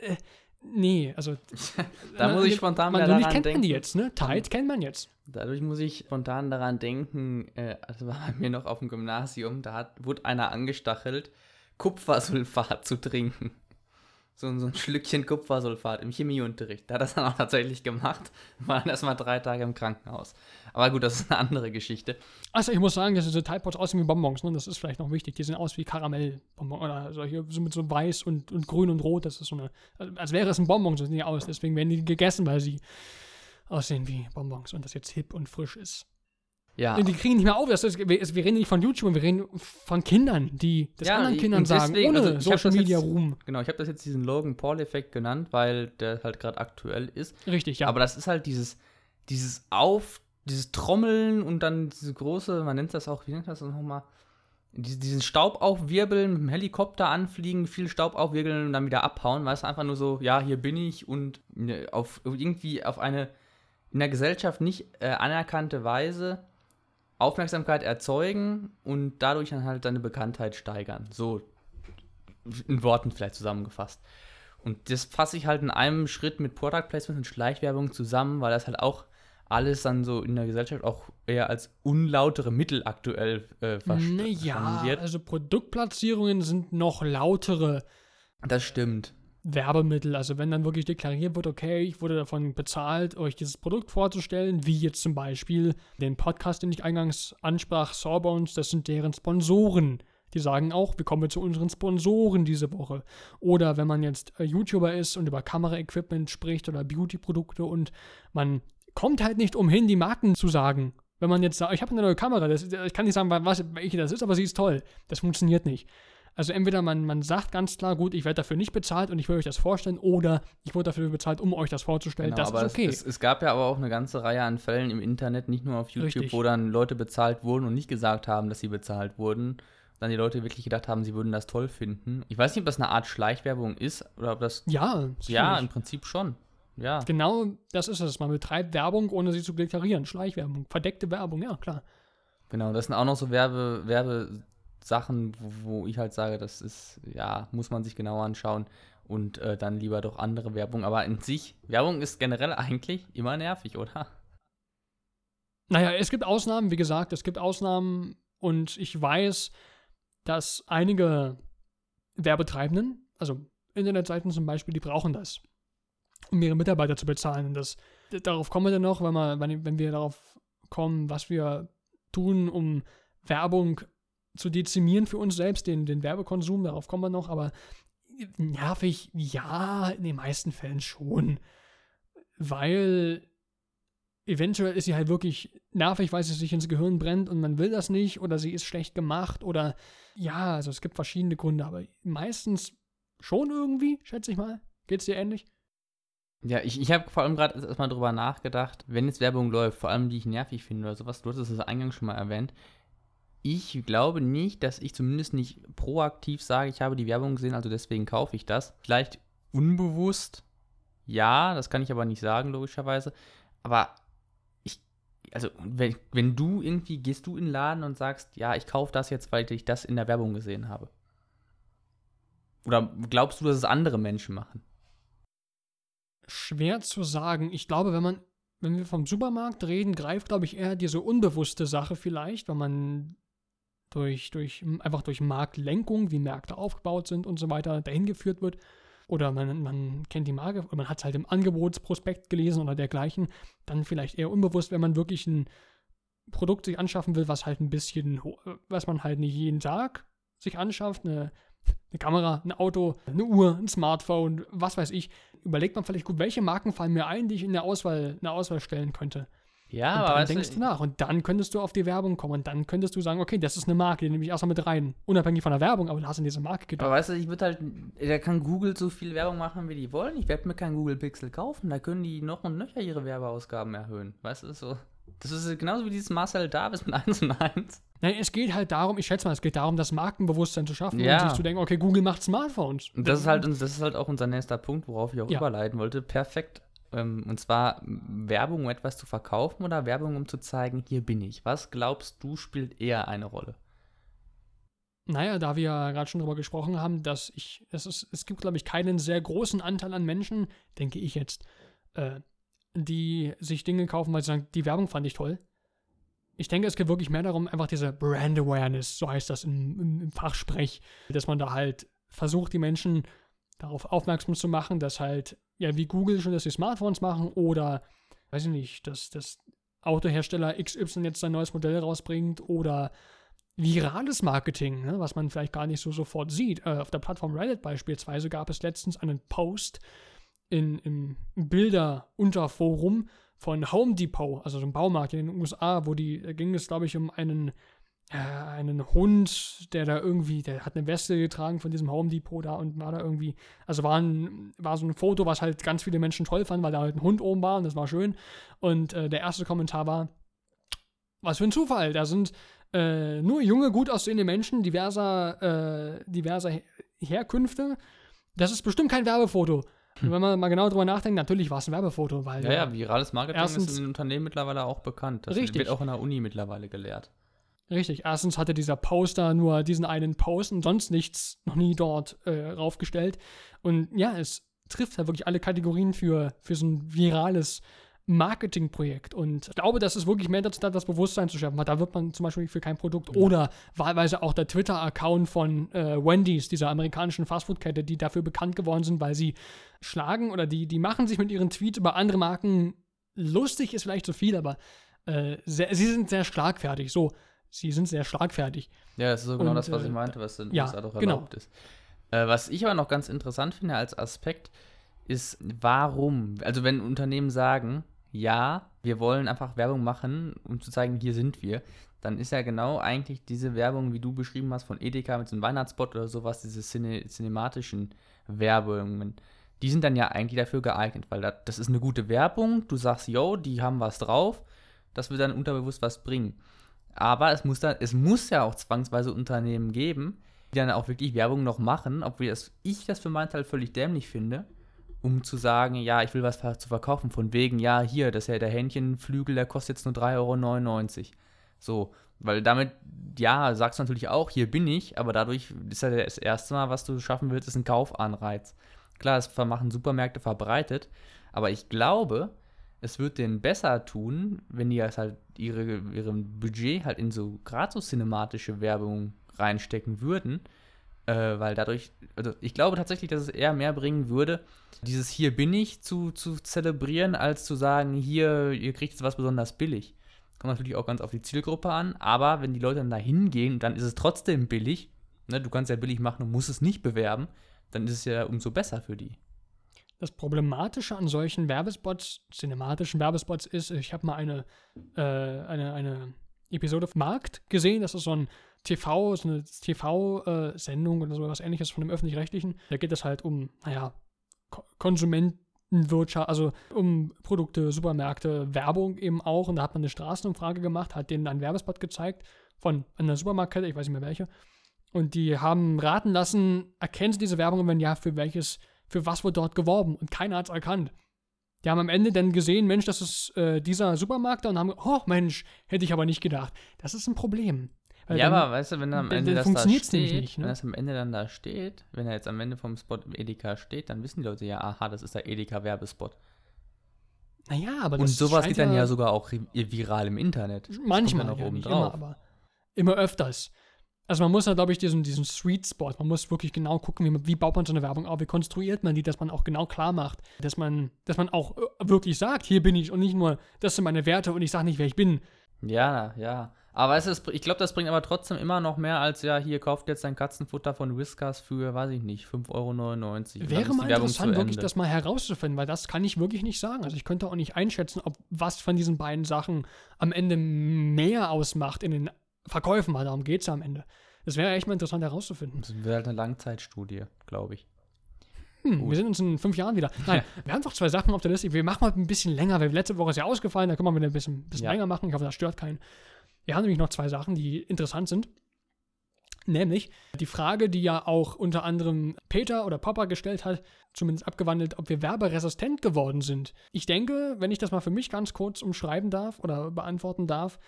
äh, Nee, also. [LAUGHS] da muss ich spontan man, daran kennt denken. man die jetzt, ne? Tide kennt man jetzt. Dadurch muss ich spontan daran denken, äh, also war bei mir noch auf dem Gymnasium, da hat, wurde einer angestachelt, Kupfersulfat zu trinken so, so ein Schlückchen Kupfersulfat im Chemieunterricht. Da hat das dann auch tatsächlich gemacht. [LAUGHS] War dann erstmal drei Tage im Krankenhaus. Aber gut, das ist eine andere Geschichte. Also ich muss sagen, dass diese Tide Pods aussehen wie Bonbons, ne? Das ist vielleicht noch wichtig. Die sehen aus wie Karamellbonbons oder solche so mit so weiß und, und grün und rot. Das ist so eine, als wäre es ein Bonbon, so sehen die aus. Deswegen werden die gegessen, weil sie aussehen wie Bonbons und das jetzt hip und frisch ist. Ja. Die kriegen nicht mehr auf. Das ist, wir, wir reden nicht von YouTube, wir reden von Kindern, die das ja, anderen Kindern sagen, ohne also Social Media jetzt, Ruhm. Genau, ich habe das jetzt diesen Logan Paul-Effekt genannt, weil der halt gerade aktuell ist. Richtig, ja. Aber das ist halt dieses, dieses Auf, dieses Trommeln und dann diese große, man nennt das auch, wie nennt das nochmal? Diesen Staub aufwirbeln, mit dem Helikopter anfliegen, viel Staub aufwirbeln und dann wieder abhauen, weil es einfach nur so, ja, hier bin ich und ne, auf irgendwie auf eine in der Gesellschaft nicht äh, anerkannte Weise Aufmerksamkeit erzeugen und dadurch dann halt seine Bekanntheit steigern. So in Worten vielleicht zusammengefasst. Und das fasse ich halt in einem Schritt mit Product Placement und Schleichwerbung zusammen, weil das halt auch alles dann so in der Gesellschaft auch eher als unlautere Mittel aktuell äh, verstanden naja, wird. Also Produktplatzierungen sind noch lautere. Das stimmt. Werbemittel. Also wenn dann wirklich deklariert wird, okay, ich wurde davon bezahlt, euch dieses Produkt vorzustellen, wie jetzt zum Beispiel den Podcast, den ich eingangs ansprach, Sawbones, das sind deren Sponsoren. Die sagen auch, wir kommen zu unseren Sponsoren diese Woche. Oder wenn man jetzt äh, YouTuber ist und über Kameraequipment spricht oder Beauty-Produkte und man kommt halt nicht umhin, die Marken zu sagen. Wenn man jetzt sagt, ich habe eine neue Kamera, das, ich kann nicht sagen, was, welche das ist, aber sie ist toll. Das funktioniert nicht. Also entweder man, man sagt ganz klar, gut, ich werde dafür nicht bezahlt und ich will euch das vorstellen, oder ich wurde dafür bezahlt, um euch das vorzustellen. Genau, das ist okay. Es, es, es, gab ja aber auch eine ganze Reihe an Fällen im Internet, nicht nur auf YouTube, Richtig. wo dann Leute bezahlt wurden und nicht gesagt haben, dass sie bezahlt wurden. Dann die Leute wirklich gedacht haben, sie würden das toll finden. Ich weiß nicht, ob das eine Art Schleichwerbung ist oder ob das. Ja, ja, im Prinzip schon. Ja. Genau das ist es. Man betreibt Werbung, ohne sie zu deklarieren. Schleichwerbung, verdeckte Werbung, ja, klar. Genau, das sind auch noch so Werbe, Werbesachen, wo, wo ich halt sage, das ist, ja, muss man sich genauer anschauen und äh, dann lieber doch andere Werbung. Aber in sich, Werbung ist generell eigentlich immer nervig, oder? Naja, es gibt Ausnahmen, wie gesagt, es gibt Ausnahmen und ich weiß, dass einige Werbetreibenden, also Internetseiten zum Beispiel, die brauchen das, um ihre Mitarbeiter zu bezahlen. Und das, darauf kommen wir dann noch, wenn wir, wenn wir darauf kommen, was wir tun, um Werbung zu dezimieren für uns selbst, den, den Werbekonsum, darauf kommen wir noch, aber nervig, ja, in den meisten Fällen schon. Weil eventuell ist sie halt wirklich nervig, weil sie sich ins Gehirn brennt und man will das nicht oder sie ist schlecht gemacht oder ja, also es gibt verschiedene Gründe, aber meistens schon irgendwie, schätze ich mal. Geht's dir ähnlich? Ja, ich, ich habe vor allem gerade erstmal drüber nachgedacht, wenn jetzt Werbung läuft, vor allem die ich nervig finde oder sowas, du hattest es eingangs schon mal erwähnt. Ich glaube nicht, dass ich zumindest nicht proaktiv sage, ich habe die Werbung gesehen, also deswegen kaufe ich das. Vielleicht unbewusst, ja, das kann ich aber nicht sagen, logischerweise. Aber ich, also wenn, wenn du irgendwie, gehst du in den Laden und sagst, ja, ich kaufe das jetzt, weil ich das in der Werbung gesehen habe. Oder glaubst du, dass es andere Menschen machen? Schwer zu sagen. Ich glaube, wenn man, wenn wir vom Supermarkt reden, greift, glaube ich, eher diese unbewusste Sache vielleicht, wenn man durch, durch, einfach durch Marktlenkung, wie Märkte aufgebaut sind und so weiter, dahin geführt wird. Oder man, man kennt die Marke, man hat es halt im Angebotsprospekt gelesen oder dergleichen. Dann vielleicht eher unbewusst, wenn man wirklich ein Produkt sich anschaffen will, was halt ein bisschen, was man halt nicht jeden Tag sich anschafft, eine eine Kamera, ein Auto, eine Uhr, ein Smartphone, was weiß ich. Überlegt man vielleicht gut, welche Marken fallen mir ein, die ich in der Auswahl, in der Auswahl stellen könnte. Ja, und aber dann denkst du, nach und dann könntest du auf die Werbung kommen und dann könntest du sagen, okay, das ist eine Marke, die nehme ich erstmal mit rein. Unabhängig von der Werbung, aber du hast in diese Marke gedacht. Aber weißt du, ich würde halt, da kann Google so viel Werbung machen, wie die wollen. Ich werde mir kein Google Pixel kaufen, da können die noch und nöcher ihre Werbeausgaben erhöhen. Weißt du, so. Das ist genauso wie dieses Marcel Davis mit 1 und 1. Nein, es geht halt darum, ich schätze mal, es geht darum, das Markenbewusstsein zu schaffen Ja. und sich zu denken, okay, Google macht Smartphones. Und das ist halt, das ist halt auch unser nächster Punkt, worauf ich auch Ja. überleiten wollte. Perfekt. Ähm, Und zwar Werbung, um etwas zu verkaufen oder Werbung, um zu zeigen, hier bin ich. Was glaubst du, spielt eher eine Rolle? Naja, da wir ja gerade schon drüber gesprochen haben, dass ich, es, ist, es gibt, glaube ich, keinen sehr großen Anteil an Menschen, denke ich jetzt, äh, die sich Dinge kaufen, weil sie sagen, die Werbung fand ich toll. Ich denke, es geht wirklich mehr darum, einfach diese Brand Awareness, so heißt das im, im, im Fachsprech, dass man da halt versucht, die Menschen darauf aufmerksam zu machen, dass halt, ja, wie Google schon, dass sie Smartphones machen oder, weiß ich nicht, dass das Autohersteller XY jetzt sein neues Modell rausbringt oder virales Marketing, ne, was man vielleicht gar nicht so sofort sieht. Äh, auf der Plattform Reddit beispielsweise gab es letztens einen Post in, im Bilder-Unterforum von Home Depot, also so einem Baumarkt in den USA, wo die, da ging es, glaube ich, um einen, äh, einen Hund, der da irgendwie, der hat eine Weste getragen von diesem Home Depot da und war da irgendwie, also war, ein, war so ein Foto, was halt ganz viele Menschen toll fanden, weil da halt ein Hund oben war und das war schön. Und äh, der erste Kommentar war, was für ein Zufall, da sind äh, nur junge, gut aussehende Menschen diverser, äh, diverser Her Herkünfte. Das ist bestimmt kein Werbefoto. Und wenn man mal genau drüber nachdenkt, natürlich war es ein Werbefoto, weil Ja, ja, virales Marketing Erstens- ist in den Unternehmen mittlerweile auch bekannt. Das Richtig. wird auch in der Uni mittlerweile gelehrt. Richtig. Erstens hatte dieser Poster nur diesen einen Post und sonst nichts noch nie dort äh, raufgestellt. Und ja, es trifft halt wirklich alle Kategorien für, für so ein virales Marketingprojekt. Und ich glaube, dass es wirklich mehr dazu da, das Bewusstsein zu schaffen. Weil da wird man zum Beispiel für kein Produkt oder wahlweise auch der Twitter-Account von äh, Wendy's, dieser amerikanischen Fastfood-Kette, die dafür bekannt geworden sind, weil sie schlagen oder die, die machen sich mit ihren Tweets über andere Marken lustig, ist vielleicht zu viel, aber äh, sehr, sie sind sehr schlagfertig. So, sie sind sehr schlagfertig. Ja, das ist so genau Und, das, was äh, ich meinte, was in den ja, USA doch genau. erlaubt ist. Äh, was ich aber noch ganz interessant finde als Aspekt, ist, warum, also wenn Unternehmen sagen, ja, wir wollen einfach Werbung machen, um zu zeigen, hier sind wir, dann ist ja genau eigentlich diese Werbung, wie du beschrieben hast, von Edeka mit so einem Weihnachtsspot oder sowas, diese cine cinematischen Werbungen, die sind dann ja eigentlich dafür geeignet, weil das, das ist eine gute Werbung, du sagst, yo, die haben was drauf, das wird dann unterbewusst was bringen. Aber es muss, dann, es muss ja auch zwangsweise Unternehmen geben, die dann auch wirklich Werbung noch machen, obwohl das, ich das für meinen Teil völlig dämlich finde. um zu sagen, ja, ich will was zu verkaufen, von wegen, ja, hier, das ist ja der Hähnchenflügel, der kostet jetzt nur 3,99 Euro. So, weil damit, ja, sagst du natürlich auch, hier bin ich, aber dadurch ist ja das erste Mal, was du schaffen willst, ist ein Kaufanreiz. Klar, das machen Supermärkte verbreitet, aber ich glaube, es wird denen besser tun, wenn die halt ihre, ihrem Budget halt in so gerade so cinematische Werbung reinstecken würden, äh, weil dadurch, also ich glaube tatsächlich, dass es eher mehr bringen würde, dieses hier bin ich zu, zu zelebrieren, als zu sagen, hier, ihr kriegt jetzt was besonders billig. Kommt natürlich auch ganz auf die Zielgruppe an, aber wenn die Leute dann da hingehen, dann ist es trotzdem billig. Ne, du kannst ja billig machen und musst es nicht bewerben, dann ist es ja umso besser für die. Das Problematische an solchen Werbespots, cinematischen Werbespots, ist, ich habe mal eine, äh, eine, eine Episode auf Markt gesehen, das ist so ein TV, so eine TV-Sendung oder so was ähnliches von dem Öffentlich-Rechtlichen. Da geht es halt um, naja, Ko Konsumentenwirtschaft, also um Produkte, Supermärkte, Werbung eben auch. Und da hat man eine Straßenumfrage gemacht, hat denen einen Werbespot gezeigt von einer Supermarktkette, ich weiß nicht mehr welche. Und die haben raten lassen, erkennen sie diese Werbung und wenn ja, für welches, für was wird dort geworben? Und keiner hat es erkannt. Die haben am Ende dann gesehen, Mensch, das ist äh, dieser Supermarkt und haben, oh Mensch, hätte ich aber nicht gedacht. Das ist ein Problem. Weil ja, dann, aber weißt du, wenn am Ende das da steht, nicht, ne? wenn das am Ende dann da steht, wenn er jetzt am Ende vom Spot Edeka steht, dann wissen die Leute ja, aha, das ist der Edeka-Werbespot. Naja, aber das Und sowas geht dann ja sogar auch viral im Internet. Manchmal ja, oben drauf. Immer, aber immer öfters. Also man muss ja, glaube ich, diesen, diesen Sweet Spot, man muss wirklich genau gucken, wie, wie baut man so eine Werbung auf, wie konstruiert man die, dass man auch genau klar macht, dass man, dass man auch äh, wirklich sagt, hier bin ich und nicht nur, das sind meine Werte und ich sage nicht, wer ich bin. Ja, ja. Aber es ist, ich glaube, das bringt aber trotzdem immer noch mehr als, ja, hier kauft jetzt dein Katzenfutter von Whiskers für, weiß ich nicht, 5,99 Euro. Wäre mal interessant, wirklich das mal herauszufinden, weil das kann ich wirklich nicht sagen. Also ich könnte auch nicht einschätzen, ob was von diesen beiden Sachen am Ende mehr ausmacht in den Verkäufen, weil darum geht es ja am Ende. Das wäre echt mal interessant herauszufinden. Das wäre halt eine Langzeitstudie, glaube ich. Hm, wir sind uns in fünf Jahren wieder. Nein, [LAUGHS] wir haben doch zwei Sachen auf der Liste. Wir machen mal ein bisschen länger, weil letzte Woche ist ja ausgefallen, da können wir wieder ein bisschen, bisschen ja. länger machen. Ich hoffe, das stört keinen. Wir haben nämlich noch zwei Sachen, die interessant sind. Nämlich die Frage, die ja auch unter anderem Peter oder Papa gestellt hat, zumindest abgewandelt, ob wir werberesistent geworden sind. Ich denke, wenn ich das mal für mich ganz kurz umschreiben darf oder beantworten darf,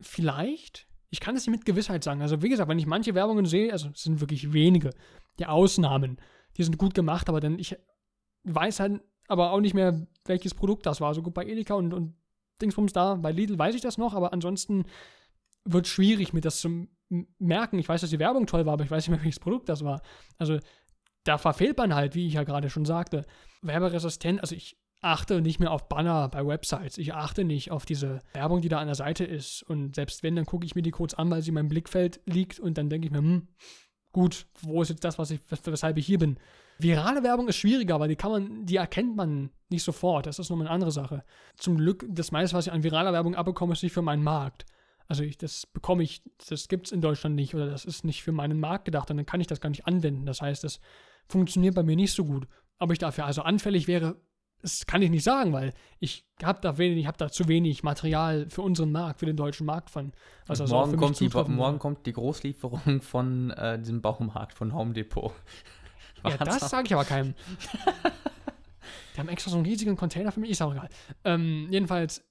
vielleicht, ich kann es nicht mit Gewissheit sagen. Also wie gesagt, wenn ich manche Werbungen sehe, also es sind wirklich wenige, die Ausnahmen, die sind gut gemacht, aber dann ich weiß halt aber auch nicht mehr, welches Produkt das war. So gut bei Edeka und, und Dingsbums da, bei Lidl weiß ich das noch, aber ansonsten wird schwierig, mir das zu merken. Ich weiß, dass die Werbung toll war, aber ich weiß nicht mehr, [LAUGHS] welches Produkt das war. Also da verfehlt man halt, wie ich ja gerade schon sagte. Werberesistent, also ich achte nicht mehr auf Banner bei Websites. Ich achte nicht auf diese Werbung, die da an der Seite ist. Und selbst wenn, dann gucke ich mir die kurz an, weil sie in meinem Blickfeld liegt und dann denke ich mir, hm, gut, wo ist jetzt das, was ich, weshalb ich hier bin? Virale Werbung ist schwieriger, weil die kann man, die erkennt man nicht sofort. Das ist nochmal eine andere Sache. Zum Glück, das meiste, was ich an viraler Werbung abbekomme, ist nicht für meinen Markt. Also ich, das bekomme ich, das gibt es in Deutschland nicht oder das ist nicht für meinen Markt gedacht und dann kann ich das gar nicht anwenden. Das heißt, das funktioniert bei mir nicht so gut. Ob ich dafür also anfällig wäre, das kann ich nicht sagen, weil ich habe da wenig, ich habe da zu wenig Material für unseren Markt, für den deutschen Markt von. Also morgen, kommt die, morgen kommt die Großlieferung von äh, diesem Baumarkt, von Home Depot. [LAUGHS] ja, das sage ich aber keinem. [LAUGHS] Die haben extra so einen riesigen Container für mich, ist auch egal. Ähm, jedenfalls,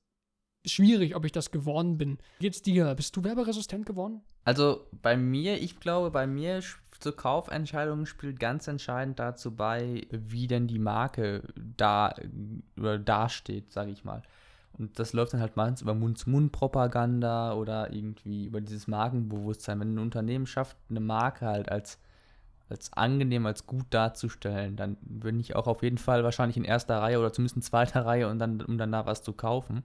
schwierig, ob ich das geworden bin. Geht's dir? Bist du werberesistent geworden? Also bei mir, ich glaube, bei mir zur Kaufentscheidung spielt ganz entscheidend dazu bei, wie denn die Marke da oder dasteht, sage ich mal. Und das läuft dann halt meistens über Mund-zu-Mund-Propaganda oder irgendwie über dieses Markenbewusstsein. Wenn ein Unternehmen schafft, eine Marke halt als, als angenehm, als gut darzustellen, dann bin ich auch auf jeden Fall wahrscheinlich in erster Reihe oder zumindest in zweiter Reihe, und dann, um danach was zu kaufen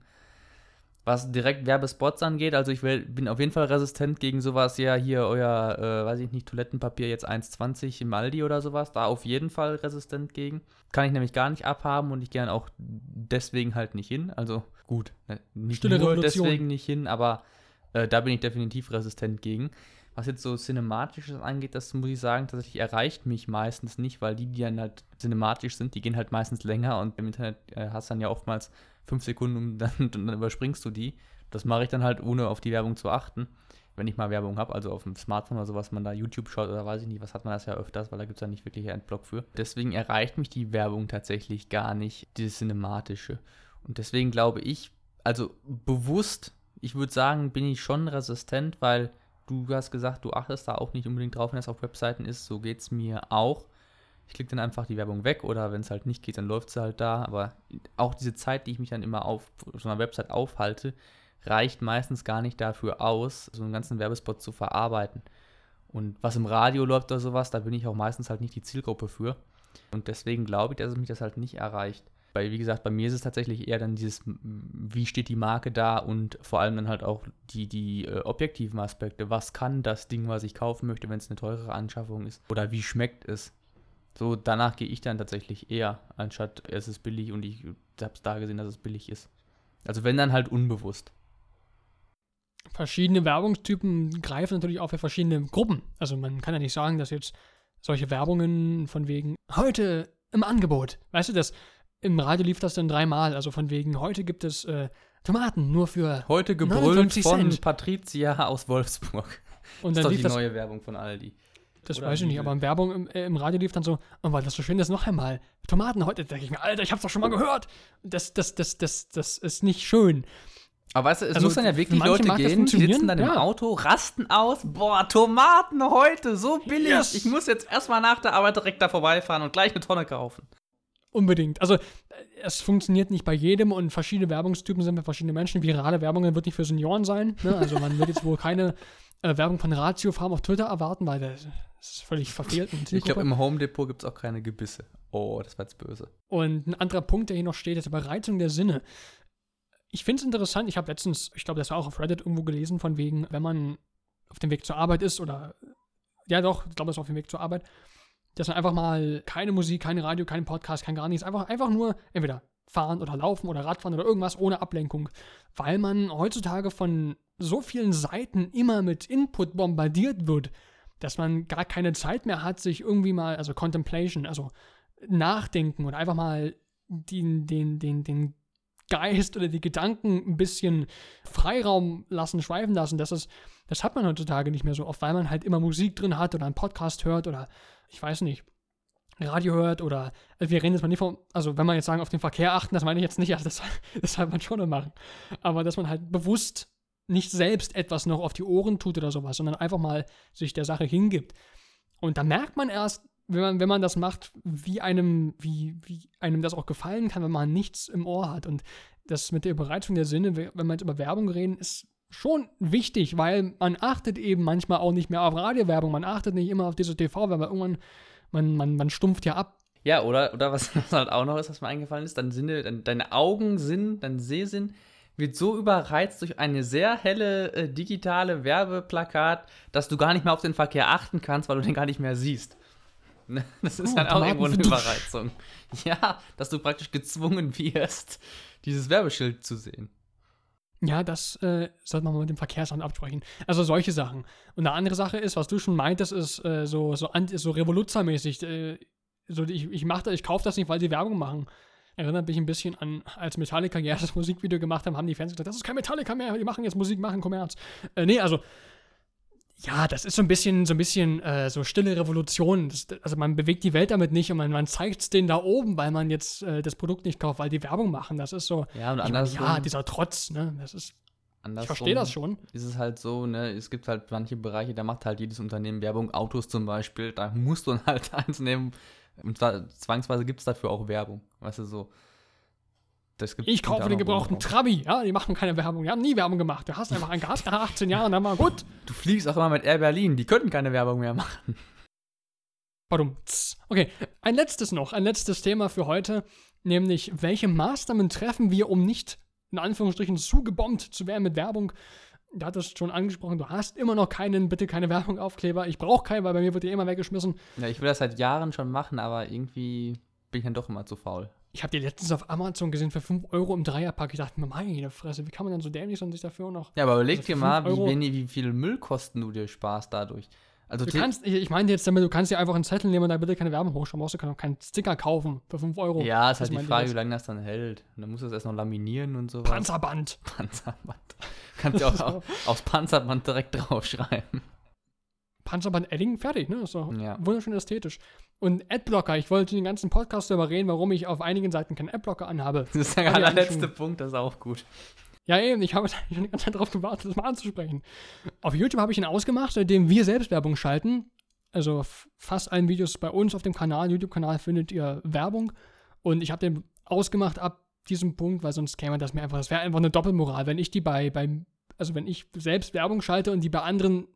was direkt Werbespots angeht. Also ich will, bin auf jeden Fall resistent gegen sowas, ja, hier euer, äh, weiß ich nicht, Toilettenpapier jetzt 1,20 im Aldi oder sowas. Da auf jeden Fall resistent gegen. Kann ich nämlich gar nicht abhaben und ich gehe auch deswegen halt nicht hin. Also gut, ne, nicht Stille nur Revolution. deswegen nicht hin, aber äh, da bin ich definitiv resistent gegen. Was jetzt so Cinematisches angeht, das muss ich sagen, tatsächlich erreicht mich meistens nicht, weil die, die dann halt cinematisch sind, die gehen halt meistens länger und im Internet äh, hast dann ja oftmals fünf Sekunden und dann, [LAUGHS] dann überspringst du die. Das mache ich dann halt, ohne auf die Werbung zu achten. wenn ich mal Werbung habe, also auf dem Smartphone oder so, was man da YouTube schaut oder weiß ich nicht, was hat man das ja öfters, weil da gibt es ja nicht wirklich einen Blog für. Deswegen erreicht mich die Werbung tatsächlich gar nicht, dieses Cinematische. Und deswegen glaube ich, also bewusst, ich würde sagen, bin ich schon resistent, weil du hast gesagt, du achtest da auch nicht unbedingt drauf, wenn es auf Webseiten ist. So geht es mir auch. Ich klicke dann einfach die Werbung weg oder wenn es halt nicht geht, dann läuft sie halt da. Aber auch diese Zeit, die ich mich dann immer auf so einer Website aufhalte, reicht meistens gar nicht dafür aus, so einen ganzen Werbespot zu verarbeiten. Und was im Radio läuft oder sowas, da bin ich auch meistens halt nicht die Zielgruppe für. Und deswegen glaube ich, dass es mich das halt nicht erreicht. Weil, wie gesagt, bei mir ist es tatsächlich eher dann dieses, wie steht die Marke da und vor allem dann halt auch die, die äh, objektiven Aspekte. Was kann das Ding, was ich kaufen möchte, wenn es eine teurere Anschaffung ist? Oder wie schmeckt es? So, danach gehe ich dann tatsächlich eher, anstatt es ist billig und ich habe es da gesehen, dass es billig ist. Also wenn dann halt unbewusst. Verschiedene Werbungstypen greifen natürlich auch für verschiedene Gruppen. Also man kann ja nicht sagen, dass jetzt solche Werbungen von wegen heute im Angebot, weißt du, das im Radio lief das dann dreimal, also von wegen heute gibt es äh, Tomaten nur für heute gebrüllt von Cent. Patricia aus Wolfsburg. Und dann das ist doch lief die das, neue Werbung von Aldi. Das Oder weiß ich nicht, aber in Werbung im, äh, im Radio lief dann so, oh, weil das so schön ist, noch einmal. Tomaten heute, da denke ich mir, Alter, ich hab's doch schon mal gehört. Das, das, das, das, das ist nicht schön. Aber weißt du, es Also, muss dann ja wirklich Leute gehen, die sitzen dann im ja. Auto, rasten aus. Boah, Tomaten heute, so billig. Yes. Ich muss jetzt erstmal nach der Arbeit direkt da vorbeifahren und gleich eine Tonne kaufen. Unbedingt. Also, äh, es funktioniert nicht bei jedem und verschiedene Werbungstypen sind für verschiedene Menschen. Virale Werbungen wird nicht für Senioren sein. Ne? Also, man wird jetzt wohl keine äh, Werbung von Ratio Farm auf Twitter erwarten, weil das ist völlig verfehlt. Ich glaube, im Home Depot gibt es auch keine Gebisse. Oh, das war jetzt böse. Und ein anderer Punkt, der hier noch steht, ist Überreizung der Sinne. Ich finde es interessant, ich habe letztens, ich glaube, das war auch auf Reddit irgendwo gelesen, von wegen, wenn man auf dem Weg zur Arbeit ist oder, ja doch, ich glaube, das war auf dem Weg zur Arbeit, dass man einfach mal keine Musik, keine Radio, keinen Podcast, kein gar nichts, einfach, einfach nur entweder fahren oder laufen oder Radfahren oder irgendwas ohne Ablenkung, weil man heutzutage von so vielen Seiten immer mit Input bombardiert wird, dass man gar keine Zeit mehr hat, sich irgendwie mal, also Contemplation, also nachdenken oder einfach mal den, den, den, den Geist oder die Gedanken ein bisschen Freiraum lassen, schweifen lassen. Das, ist, das hat man heutzutage nicht mehr so oft, weil man halt immer Musik drin hat oder einen Podcast hört oder ich weiß nicht, Radio hört oder also wir reden jetzt mal nicht von, also wenn man jetzt sagen, auf den Verkehr achten, das meine ich jetzt nicht, also das, [LAUGHS] das soll man schon machen. Aber dass man halt bewusst nicht selbst etwas noch auf die Ohren tut oder sowas, sondern einfach mal sich der Sache hingibt. Und da merkt man erst, wenn man, wenn man das macht, wie einem, wie, wie einem das auch gefallen kann, wenn man nichts im Ohr hat. Und das mit der Überreizung der Sinne, wenn man jetzt über Werbung reden, ist schon wichtig, weil man achtet eben manchmal auch nicht mehr auf Radiowerbung, man achtet nicht immer auf diese TV-Werbung, irgendwann, man, man, man stumpft ja ab. Ja, oder, oder was [LAUGHS] halt auch noch ist, was mir eingefallen ist, dein Sinne, dein, deine Augensinn, dein Sehsinn wird so überreizt durch eine sehr helle äh, digitale Werbeplakat, dass du gar nicht mehr auf den Verkehr achten kannst, weil du den gar nicht mehr siehst. Ne? [LAUGHS] Das ist Oh, dann auch irgendwo eine Überreizung. [LAUGHS] Ja, dass du praktisch gezwungen wirst, dieses Werbeschild zu sehen. Ja, das äh, sollte man mal mit dem Verkehrsamt absprechen. Also solche Sachen. Und eine andere Sache ist, was du schon meintest, ist äh, so, so, so revoluzermäßig. Äh, so, ich ich, mach das, ich kaufe das nicht, weil sie Werbung machen. Erinnert mich ein bisschen an, als Metallica ihr erstes Musikvideo gemacht haben, haben die Fans gesagt, das ist kein Metallica mehr, die machen jetzt Musik, machen Kommerz. Äh, nee, also, ja, das ist so ein bisschen, so ein bisschen äh, so stille Revolution. Das, also man bewegt die Welt damit nicht und man, man zeigt es denen da oben, weil man jetzt äh, das Produkt nicht kauft, weil die Werbung machen. Das ist so, Ja, und andersrum, ja, dieser Trotz, ne? Das ist, ich verstehe das schon. ist es halt so, ne, es gibt halt manche Bereiche, da macht halt jedes Unternehmen Werbung, Autos zum Beispiel, da [LAUGHS] musst du halt eins nehmen. Und zwar zwangsweise gibt es dafür auch Werbung. Weißt du, so. Ich kaufe den gebrauchten Trabi, ja, die machen keine Werbung, die haben nie Werbung gemacht. Du hast einfach einen gehabt nach 18 Jahren, dann war gut. Du fliegst auch immer mit Air Berlin, die könnten keine Werbung mehr machen. Tss. Okay, ein letztes noch, ein letztes Thema für heute, nämlich welche Maßnahmen treffen wir, um nicht in Anführungsstrichen zugebombt zu werden mit Werbung. Da hat es schon angesprochen, du hast immer noch keinen, bitte keine Werbung Aufkleber. Ich brauche keinen, weil bei mir wird die immer weggeschmissen. Ja, ich will das seit Jahren schon machen, aber irgendwie bin ich dann doch immer zu faul. Ich habe die letztens auf Amazon gesehen für 5 Euro im Dreierpack. Ich dachte mir, meine Fresse, wie kann man dann so dämlich sein und sich dafür noch. Ja, aber überleg Also dir mal, wie, wenig, wie viel Müllkosten du dir sparst dadurch. Also Du kannst, ich, ich meine jetzt damit, du kannst dir einfach einen Zettel nehmen und da bitte keine Werbung hochschreiben. Brauchst du keinen keinen Sticker kaufen für 5 Euro. ja, ist Das halt die Frage, wie lange das dann hält. Und dann musst du das erst noch laminieren und sowas. Panzerband. Panzerband. [LAUGHS] Kannst du auch auf, aufs Panzerband direkt draufschreiben. Panzerband Edding, fertig, ne? Ist doch Ja. wunderschön ästhetisch. Und Adblocker, ich wollte den ganzen Podcast darüber reden, warum ich auf einigen Seiten keinen Adblocker anhabe. Das ist der eigentlich allerletzte Punkt, das ist auch gut. Ja, eben, ich habe [LAUGHS] schon die ganze Zeit drauf gewartet, das mal anzusprechen. Auf YouTube habe ich ihn ausgemacht, seitdem wir selbst Werbung schalten. Also fast allen Videos bei uns auf dem Kanal, YouTube-Kanal, findet ihr Werbung. Und ich habe den ausgemacht ab diesem Punkt, weil sonst käme das mir einfach, das wäre einfach eine Doppelmoral. Wenn ich die bei, beim, also wenn ich selbst Werbung schalte und die bei anderen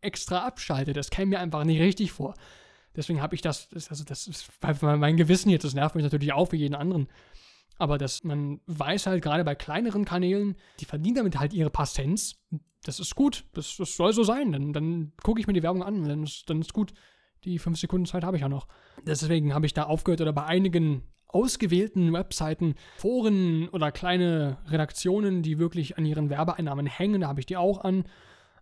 extra abschalte, das käme mir einfach nicht richtig vor. Deswegen habe ich das, also das ist mein Gewissen jetzt, das nervt mich natürlich auch wie jeden anderen. Aber dass man weiß halt gerade bei kleineren Kanälen, die verdienen damit halt ihre Cents. Das ist gut. Das, das soll so sein. Dann, dann gucke ich mir die Werbung an dann ist, dann ist gut. Die fünf Sekunden Zeit habe ich ja noch. Deswegen habe ich da aufgehört oder bei einigen ausgewählten Webseiten, Foren oder kleine Redaktionen, die wirklich an ihren Werbeeinnahmen hängen, da habe ich die auch an.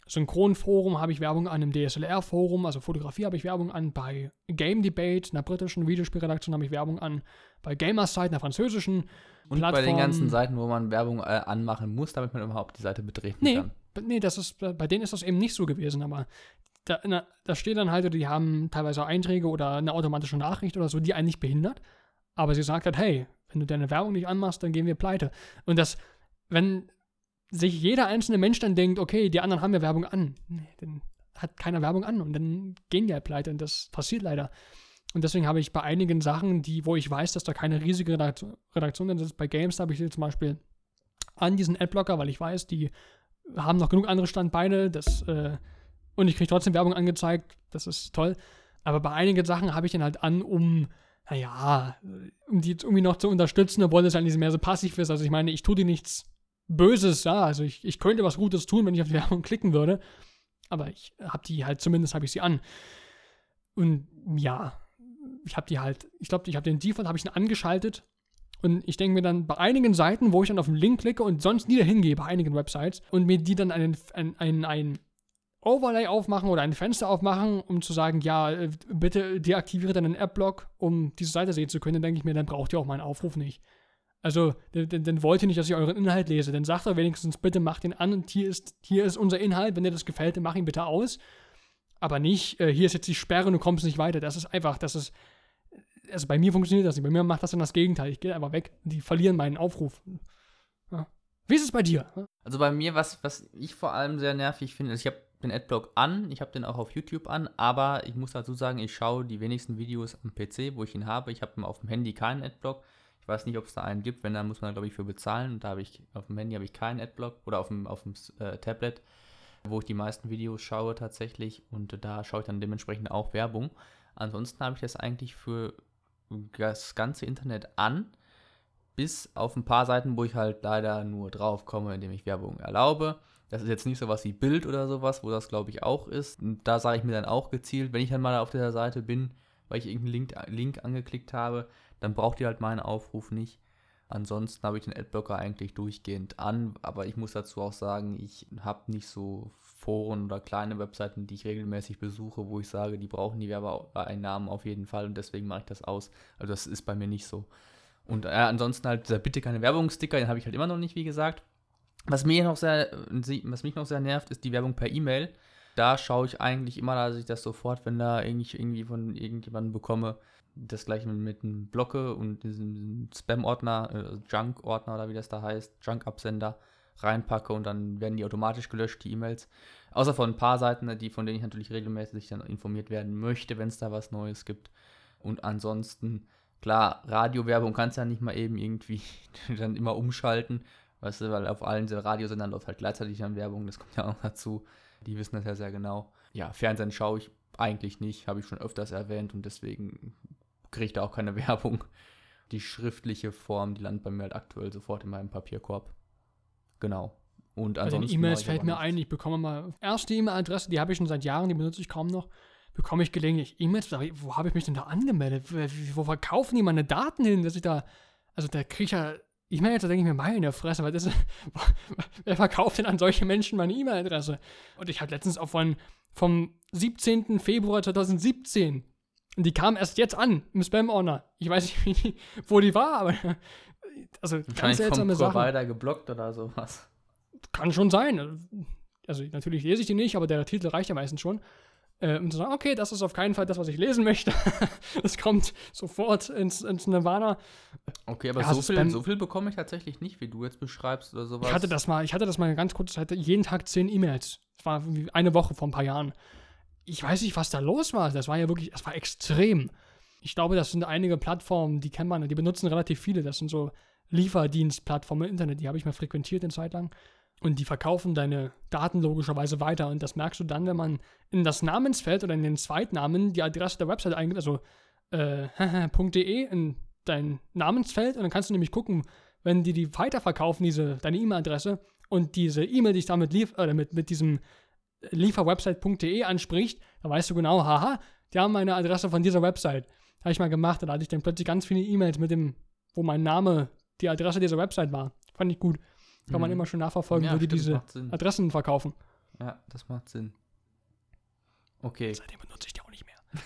Synchronforum habe ich Werbung an, im DSLR-Forum, also Fotografie habe ich Werbung an, bei Game Debate, einer britischen Videospielredaktion habe ich Werbung an, bei Gamersite, einer französischen Und bei den Plattform- ganzen Seiten, wo man Werbung äh, anmachen muss, damit man überhaupt die Seite betreten Nee, kann. nee, das ist, bei denen ist das eben nicht so gewesen, aber da, na, da steht dann halt, die haben teilweise Einträge oder eine automatische Nachricht oder so, die einen nicht behindert, aber sie sagt halt, hey, wenn du deine Werbung nicht anmachst, dann gehen wir pleite. Und das, wenn sich jeder einzelne Mensch dann denkt, okay, die anderen haben ja Werbung an, nee, dann hat keiner Werbung an und dann gehen die halt pleite und das passiert leider. Und deswegen habe ich bei einigen Sachen, die, wo ich weiß, dass da keine riesige Redaktion, drin ist, bei Games habe ich sie zum Beispiel an diesen Adblocker, weil ich weiß, die haben noch genug andere Standbeine, das, äh, und ich kriege trotzdem Werbung angezeigt, das ist toll. Aber bei einigen Sachen habe ich den halt an, um, naja, um die jetzt irgendwie noch zu unterstützen, obwohl das eigentlich mehr so passiv ist. Also ich meine, ich tue dir nichts Böses, ja, also ich, ich könnte was Gutes tun, wenn ich auf die Werbung klicken würde. Aber ich habe die halt, zumindest habe ich sie an. Und ja, ich habe die halt, ich glaube, ich habe den Default, habe ich ihn angeschaltet. Und ich denke mir dann bei einigen Seiten, wo ich dann auf den Link klicke und sonst nie dahin gehe, bei einigen Websites, und mir die dann einen, ein, ein, ein Overlay aufmachen oder ein Fenster aufmachen, um zu sagen, ja, äh, bitte deaktiviere deinen App-Block, um diese Seite sehen zu können, dann denke ich mir, dann braucht ihr auch meinen Aufruf nicht. Also, dann, wollt ihr nicht, dass ich euren Inhalt lese. Dann sagt doch wenigstens, bitte macht ihn an und hier ist, hier ist unser Inhalt. Wenn dir das gefällt, dann mach ihn bitte aus. Aber nicht, äh, hier ist jetzt die Sperre und du kommst nicht weiter. Das ist einfach, das ist. Also bei mir funktioniert das nicht. Bei mir macht das dann das Gegenteil. Ich gehe einfach weg die verlieren meinen Aufruf. Ja. Wie ist es bei dir? Also bei mir, was, was ich vor allem sehr nervig finde, ist, ich habe den Adblock an, ich habe den auch auf YouTube an, aber ich muss dazu sagen, ich schaue die wenigsten Videos am PC, wo ich ihn habe. Ich habe auf dem Handy keinen Adblock. Ich weiß nicht, ob es da einen gibt. Wenn, dann muss man, glaube ich, für bezahlen. Und da habe ich, auf dem Handy habe ich keinen Adblock oder auf dem, auf dem äh, Tablet, wo ich die meisten Videos schaue tatsächlich. Und da schaue ich dann dementsprechend auch Werbung. Ansonsten habe ich das eigentlich für das ganze Internet an, bis auf ein paar Seiten, wo ich halt leider nur drauf komme, indem ich Werbung erlaube. Das ist jetzt nicht sowas wie Bild oder sowas, wo das glaube ich auch ist. Und da sage ich mir dann auch gezielt, wenn ich dann mal auf dieser Seite bin, weil ich irgendeinen Link, Link angeklickt habe, dann braucht ihr halt meinen Aufruf nicht. Ansonsten habe ich den Adblocker eigentlich durchgehend an, aber ich muss dazu auch sagen, ich habe nicht so Foren oder kleine Webseiten, die ich regelmäßig besuche, wo ich sage, die brauchen die Werbeeinnahmen auf jeden Fall und deswegen mache ich das aus. Also das ist bei mir nicht so. Und äh, ansonsten halt dieser bitte keine Werbungssticker, den habe ich halt immer noch nicht, wie gesagt. Was mir noch sehr, was mich noch sehr nervt, ist die Werbung per E-Mail. Da schaue ich eigentlich immer, dass ich das sofort, wenn da irgendwie, irgendwie von irgendjemandem bekomme, das gleiche mit, einem Blocke und diesem Spam-Ordner, äh, Junk-Ordner oder wie das da heißt, Junk-Absender reinpacke und dann werden die automatisch gelöscht, die E-Mails. Außer von ein paar Seiten, die, von denen ich natürlich regelmäßig dann informiert werden möchte, wenn es da was Neues gibt. Und ansonsten, klar, Radiowerbung kannst du ja nicht mal eben irgendwie [LAUGHS] dann immer umschalten. Weißt du, weil auf allen Radiosendern läuft halt gleichzeitig dann Werbung, das kommt ja auch dazu. Die wissen das ja sehr genau. Ja, Fernsehen schaue ich eigentlich nicht, habe ich schon öfters erwähnt und deswegen kriege ich da auch keine [LAUGHS] Werbung. Die schriftliche Form, die landet bei mir halt aktuell sofort in meinem Papierkorb. Genau. Und Bei den ansonsten. E-Mails fällt mir nichts. ein, ich bekomme mal. Erste E-Mail-Adresse, die habe ich schon seit Jahren, die benutze ich kaum noch. Bekomme ich gelegentlich E-Mails, wo habe ich mich denn da angemeldet? Wo, verkaufen die meine Daten hin, dass ich da. Also da kriege ich ja Ich meine, jetzt denke ich mir, meine Fresse, was ist, [LAUGHS] wer verkauft denn an solche Menschen meine E-Mail-Adresse? Und ich habe letztens auch von, vom 17. Februar 2017, und die kam erst jetzt an im Spam-Ordner. Ich weiß nicht, [LAUGHS] die, wo die war, aber also ganz seltsame vom Sachen. geblockt oder sowas. Kann schon sein. Also natürlich lese ich die nicht, aber der Titel reicht ja meistens schon äh, um zu sagen, okay, das ist auf keinen Fall das, was ich lesen möchte. [LAUGHS] Es kommt sofort ins, ins Nirvana. Okay, aber ja, so, viel, so viel bekomme ich tatsächlich nicht, wie du jetzt beschreibst oder sowas. Ich hatte das mal, ich hatte das mal ganz kurz, ich hatte jeden Tag zehn E-Mails. Das war eine Woche vor ein paar Jahren. Ich weiß nicht, was da los war. Das war ja wirklich, das war extrem. Ich glaube, das sind einige Plattformen, die kennt man, die benutzen relativ viele. Das sind so Lieferdienstplattformen im Internet, die habe ich mal frequentiert eine Zeit lang. Und die verkaufen deine Daten logischerweise weiter. Und das merkst du dann, wenn man in das Namensfeld oder in den Zweitnamen die Adresse der Website eingibt, also äh, [LAUGHS] .de in dein Namensfeld. Und dann kannst du nämlich gucken, wenn die die weiterverkaufen, diese, deine E-Mail-Adresse und diese E-Mail dich damit lief, oder mit, mit diesem lieferwebsite.de anspricht, da weißt du genau, haha, die haben meine Adresse von dieser Website. Habe ich mal gemacht. Da hatte ich dann plötzlich ganz viele E-Mails mit dem, wo mein Name die Adresse dieser Website war. Fand ich gut. Kann man mhm. immer schon nachverfolgen, ja, wo die diese Adressen verkaufen. Ja, das macht Sinn. Okay. Seitdem benutze ich die auch nicht mehr. [LAUGHS]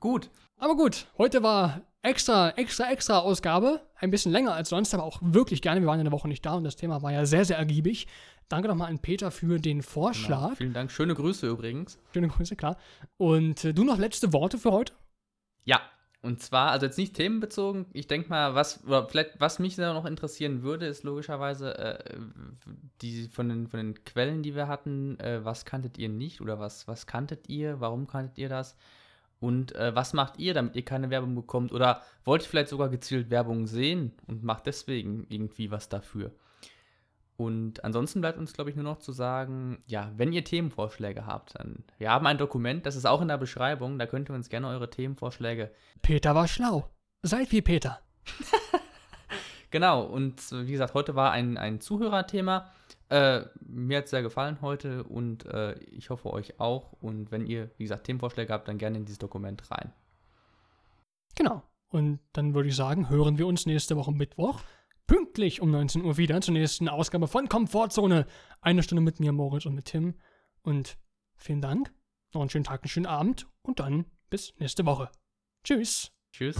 gut. Aber gut, heute war extra, extra, extra Ausgabe. Ein bisschen länger als sonst, aber auch wirklich gerne. Wir waren eine Woche nicht da und das Thema war ja sehr, sehr ergiebig. Danke nochmal an Peter für den Vorschlag. Genau, vielen Dank. Schöne Grüße übrigens. Schöne Grüße, klar. Und äh, du noch letzte Worte für heute? Ja, und zwar, also jetzt nicht themenbezogen, ich denke mal, was, oder vielleicht, was mich noch interessieren würde, ist logischerweise äh, die von den, von den Quellen, die wir hatten, äh, was kanntet ihr nicht oder was, was kanntet ihr, warum kanntet ihr das? Und äh, was macht ihr, damit ihr keine Werbung bekommt? Oder wollt ihr vielleicht sogar gezielt Werbung sehen und macht deswegen irgendwie was dafür? Und ansonsten bleibt uns, glaube ich, nur noch zu sagen, ja, wenn ihr Themenvorschläge habt, dann wir haben ein Dokument, das ist auch in der Beschreibung, da könnt ihr uns gerne eure Themenvorschläge. Peter war schlau. Seid wie Peter. [LAUGHS] genau, und wie gesagt, heute war ein, ein Zuhörerthema. Äh, mir hat es sehr gefallen heute und äh, ich hoffe euch auch. Und wenn ihr, wie gesagt, Themenvorschläge habt, dann gerne in dieses Dokument rein. Genau. Und dann würde ich sagen, hören wir uns nächste Woche Mittwoch pünktlich um 19 Uhr wieder zur nächsten Ausgabe von Komfortzone. Eine Stunde mit mir, Moritz und mit Tim. Und vielen Dank. Noch einen schönen Tag, einen schönen Abend und dann bis nächste Woche. Tschüss. Tschüss.